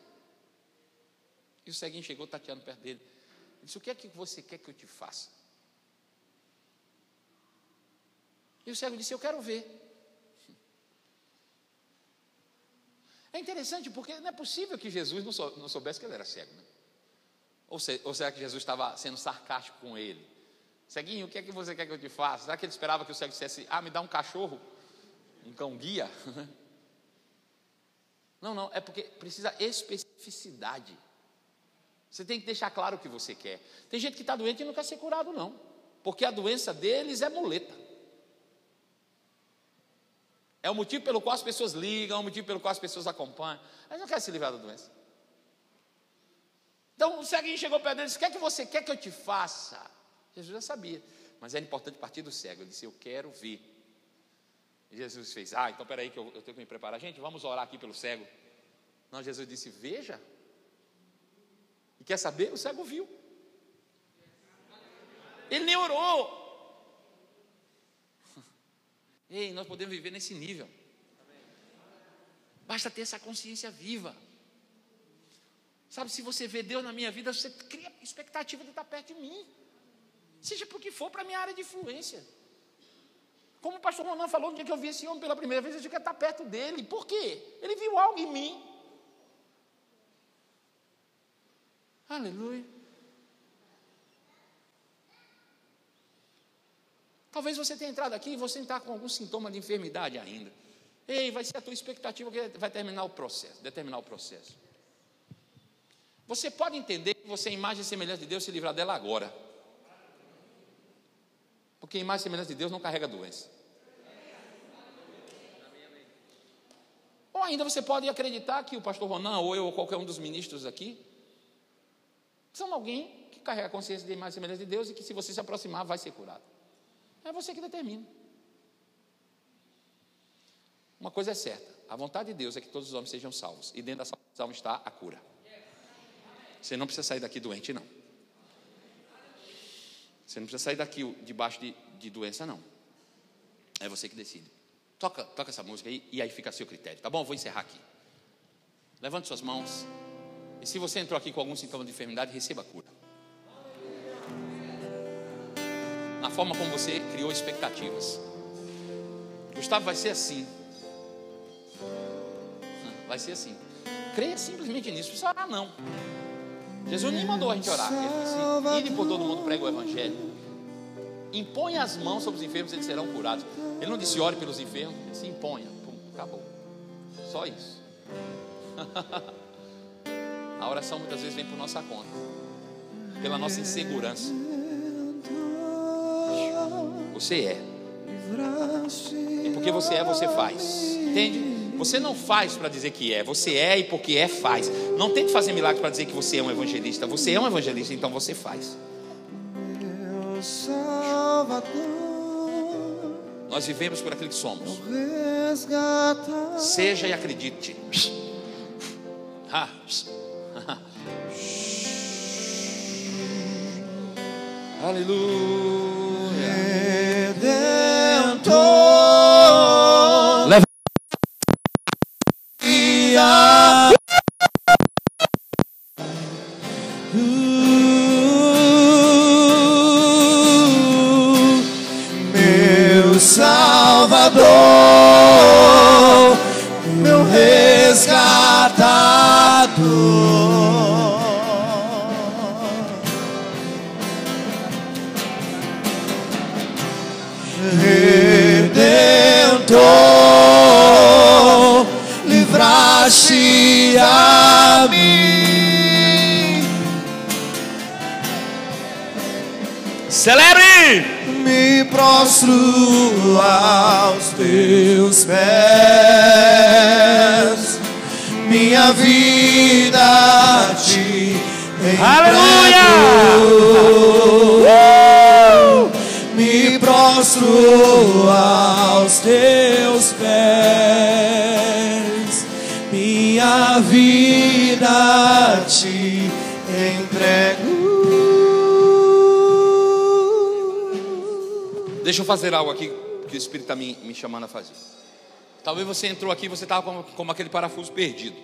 A: E o ceguinho chegou tateando perto dele. Ele disse: O que é que você quer que eu te faça? E o cego disse: Eu quero ver. É interessante porque não é possível que Jesus não soubesse que ele era cego. Né? Ou, se, ou será que Jesus estava sendo sarcástico com ele? Ceguinho, o que é que você quer que eu te faça? Será que ele esperava que o cego dissesse: Ah, me dá um cachorro, um cão guia? [laughs] Não, não, é porque precisa especificidade. Você tem que deixar claro o que você quer. Tem gente que está doente e não quer ser curado, não, porque a doença deles é muleta. É o motivo pelo qual as pessoas ligam, é o motivo pelo qual as pessoas acompanham. Mas não quer se livrar da doença. Então o ceguinho chegou perto dele e disse: O é que você quer que eu te faça? Jesus já sabia, mas era importante partir do cego. Ele disse: Eu quero ver. Jesus fez: Ah, então peraí que eu, eu tenho que me preparar. Gente, vamos orar aqui pelo cego. Não, Jesus disse: Veja. E quer saber? O cego viu. Ele nem orou. [laughs] Ei, nós podemos viver nesse nível. Basta ter essa consciência viva. Sabe, se você vê Deus na minha vida, você cria expectativa de estar perto de mim. Seja por que for para a minha área de influência. Como o pastor Ronan falou, no dia que eu vi esse homem pela primeira vez, eu queria estar perto dele. Por quê? Ele viu algo em mim. Aleluia. Talvez você tenha entrado aqui e você está com algum sintoma de enfermidade ainda. Ei, vai ser a tua expectativa que vai terminar o processo, determinar o processo. Você pode entender que você é imagem e semelhança de Deus se livrar dela agora. Porque a imagem e semelhança de Deus não carrega doença. Ou ainda você pode acreditar que o pastor Ronan, ou eu, ou qualquer um dos ministros aqui, são alguém que carrega a consciência de imagem e semelhança de Deus e que se você se aproximar vai ser curado. É você que determina. Uma coisa é certa: a vontade de Deus é que todos os homens sejam salvos, e dentro da salvação está a cura. Você não precisa sair daqui doente, não. Você não precisa sair daqui debaixo de, de doença, não. É você que decide. Toca, toca essa música aí e aí fica a seu critério, tá bom? Vou encerrar aqui. Levante suas mãos. E se você entrou aqui com algum sintoma de enfermidade, receba a cura. Na forma como você criou expectativas. Gustavo, vai ser assim. Vai ser assim. Creia simplesmente nisso. Não precisa orar, não. Jesus nem mandou a gente orar. Ele disse: Ide por todo mundo, prega o evangelho. Impõe as mãos sobre os enfermos, eles serão curados. Ele não disse ore pelos enfermos, ele disse imponha. Pum, acabou. Só isso. [laughs] a oração muitas vezes vem por nossa conta, pela nossa insegurança. Você é. E porque você é, você faz. Entende? Você não faz para dizer que é, você é e porque é, faz. Não tente fazer milagre para dizer que você é um evangelista. Você é um evangelista, então você faz. Nós vivemos por aquilo que somos. Seja e acredite. [laughs] Aleluia. Celebre!
B: Me prostro aos teus pés, minha vida ti
A: Aleluia!
B: Me prostro aos teus pés, minha vida a
A: Deixa eu fazer algo aqui que o Espírito está me, me chamando a fazer. Talvez você entrou aqui e você estava como, como aquele parafuso perdido.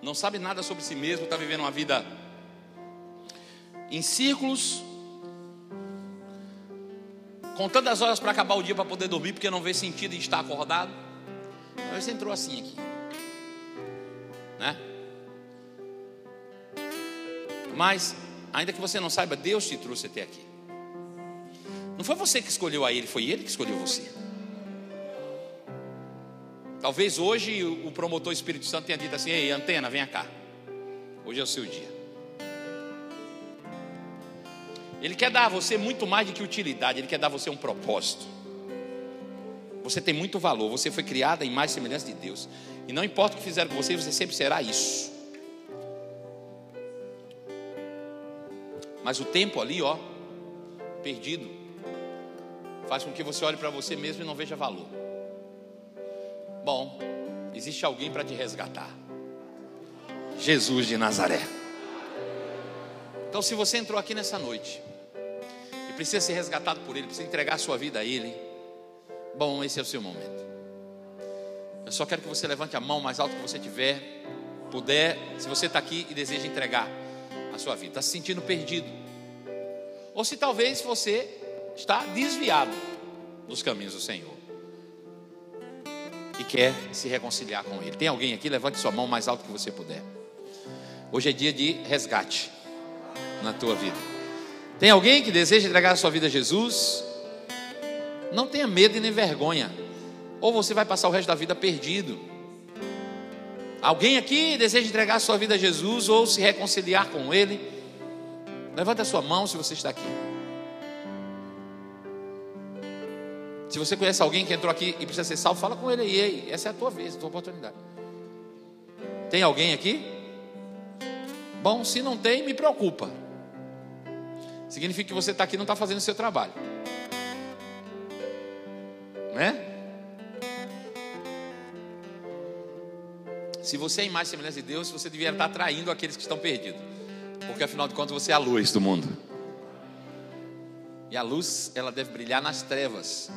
A: Não sabe nada sobre si mesmo, está vivendo uma vida em círculos, contando as horas para acabar o dia para poder dormir, porque não vê sentido em estar acordado. Talvez você entrou assim aqui, né? Mas, ainda que você não saiba, Deus te trouxe até aqui. Não foi você que escolheu a Ele, foi Ele que escolheu você. Talvez hoje o promotor Espírito Santo tenha dito assim: Ei, antena, venha cá. Hoje é o seu dia. Ele quer dar a você muito mais do que utilidade, ele quer dar a você um propósito. Você tem muito valor, você foi criada em mais semelhança de Deus. E não importa o que fizeram com você, você sempre será isso. Mas o tempo ali, ó, perdido, faz com que você olhe para você mesmo e não veja valor. Bom, existe alguém para te resgatar. Jesus de Nazaré. Então, se você entrou aqui nessa noite e precisa ser resgatado por Ele, precisa entregar a sua vida a Ele, bom, esse é o seu momento. Eu só quero que você levante a mão mais alto que você tiver, puder, se você está aqui e deseja entregar sua vida, está se sentindo perdido, ou se talvez você está desviado dos caminhos do Senhor e quer se reconciliar com Ele. Tem alguém aqui? Levante sua mão mais alto que você puder. Hoje é dia de resgate na tua vida. Tem alguém que deseja entregar a sua vida a Jesus? Não tenha medo e nem vergonha. Ou você vai passar o resto da vida perdido. Alguém aqui deseja entregar sua vida a Jesus ou se reconciliar com Ele? Levanta a sua mão se você está aqui. Se você conhece alguém que entrou aqui e precisa ser salvo, fala com ele aí. Ei, essa é a tua vez, a tua oportunidade. Tem alguém aqui? Bom, se não tem, me preocupa. Significa que você está aqui e não está fazendo o seu trabalho. Né? Se você é em mais semelhança de Deus, você devia estar atraindo aqueles que estão perdidos. Porque afinal de contas você é a luz do mundo. E a luz, ela deve brilhar nas trevas.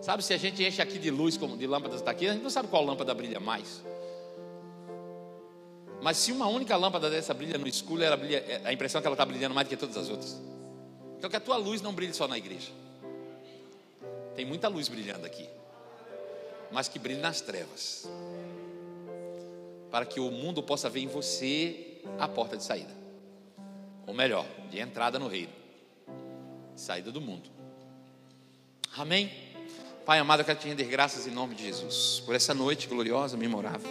A: Sabe, se a gente enche aqui de luz, como de lâmpadas está aqui, a gente não sabe qual lâmpada brilha mais. Mas se uma única lâmpada dessa brilha no escuro, ela brilha, a impressão é que ela está brilhando mais do que todas as outras. Então que a tua luz não brilhe só na igreja. Tem muita luz brilhando aqui. Mas que brilhe nas trevas. Para que o mundo possa ver em você a porta de saída. Ou melhor, de entrada no reino. Saída do mundo. Amém? Pai amado, eu quero te render graças em nome de Jesus. Por essa noite gloriosa, memorável.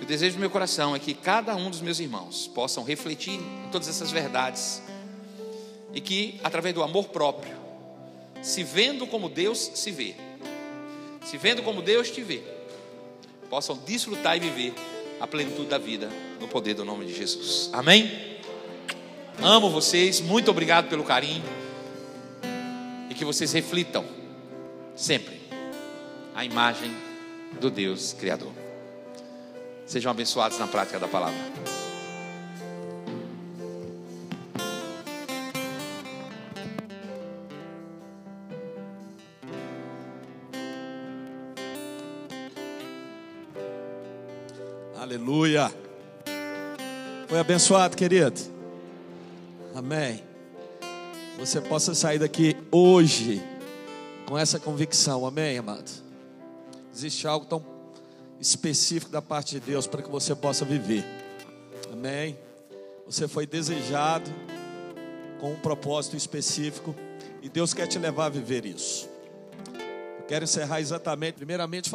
A: O desejo do meu coração é que cada um dos meus irmãos possam refletir em todas essas verdades. E que, através do amor próprio, se vendo como Deus se vê, se vendo como Deus te vê, possam desfrutar e viver a plenitude da vida no poder do nome de Jesus. Amém? Amo vocês, muito obrigado pelo carinho e que vocês reflitam sempre a imagem do Deus Criador. Sejam abençoados na prática da palavra.
B: Aleluia. Foi abençoado, querido. Amém. Você possa sair daqui hoje com essa convicção. Amém, amado. Existe algo tão específico da parte de Deus para que você possa viver. Amém. Você foi desejado com um propósito específico e Deus quer te levar a viver isso. Eu
C: Quero encerrar exatamente, primeiramente falando.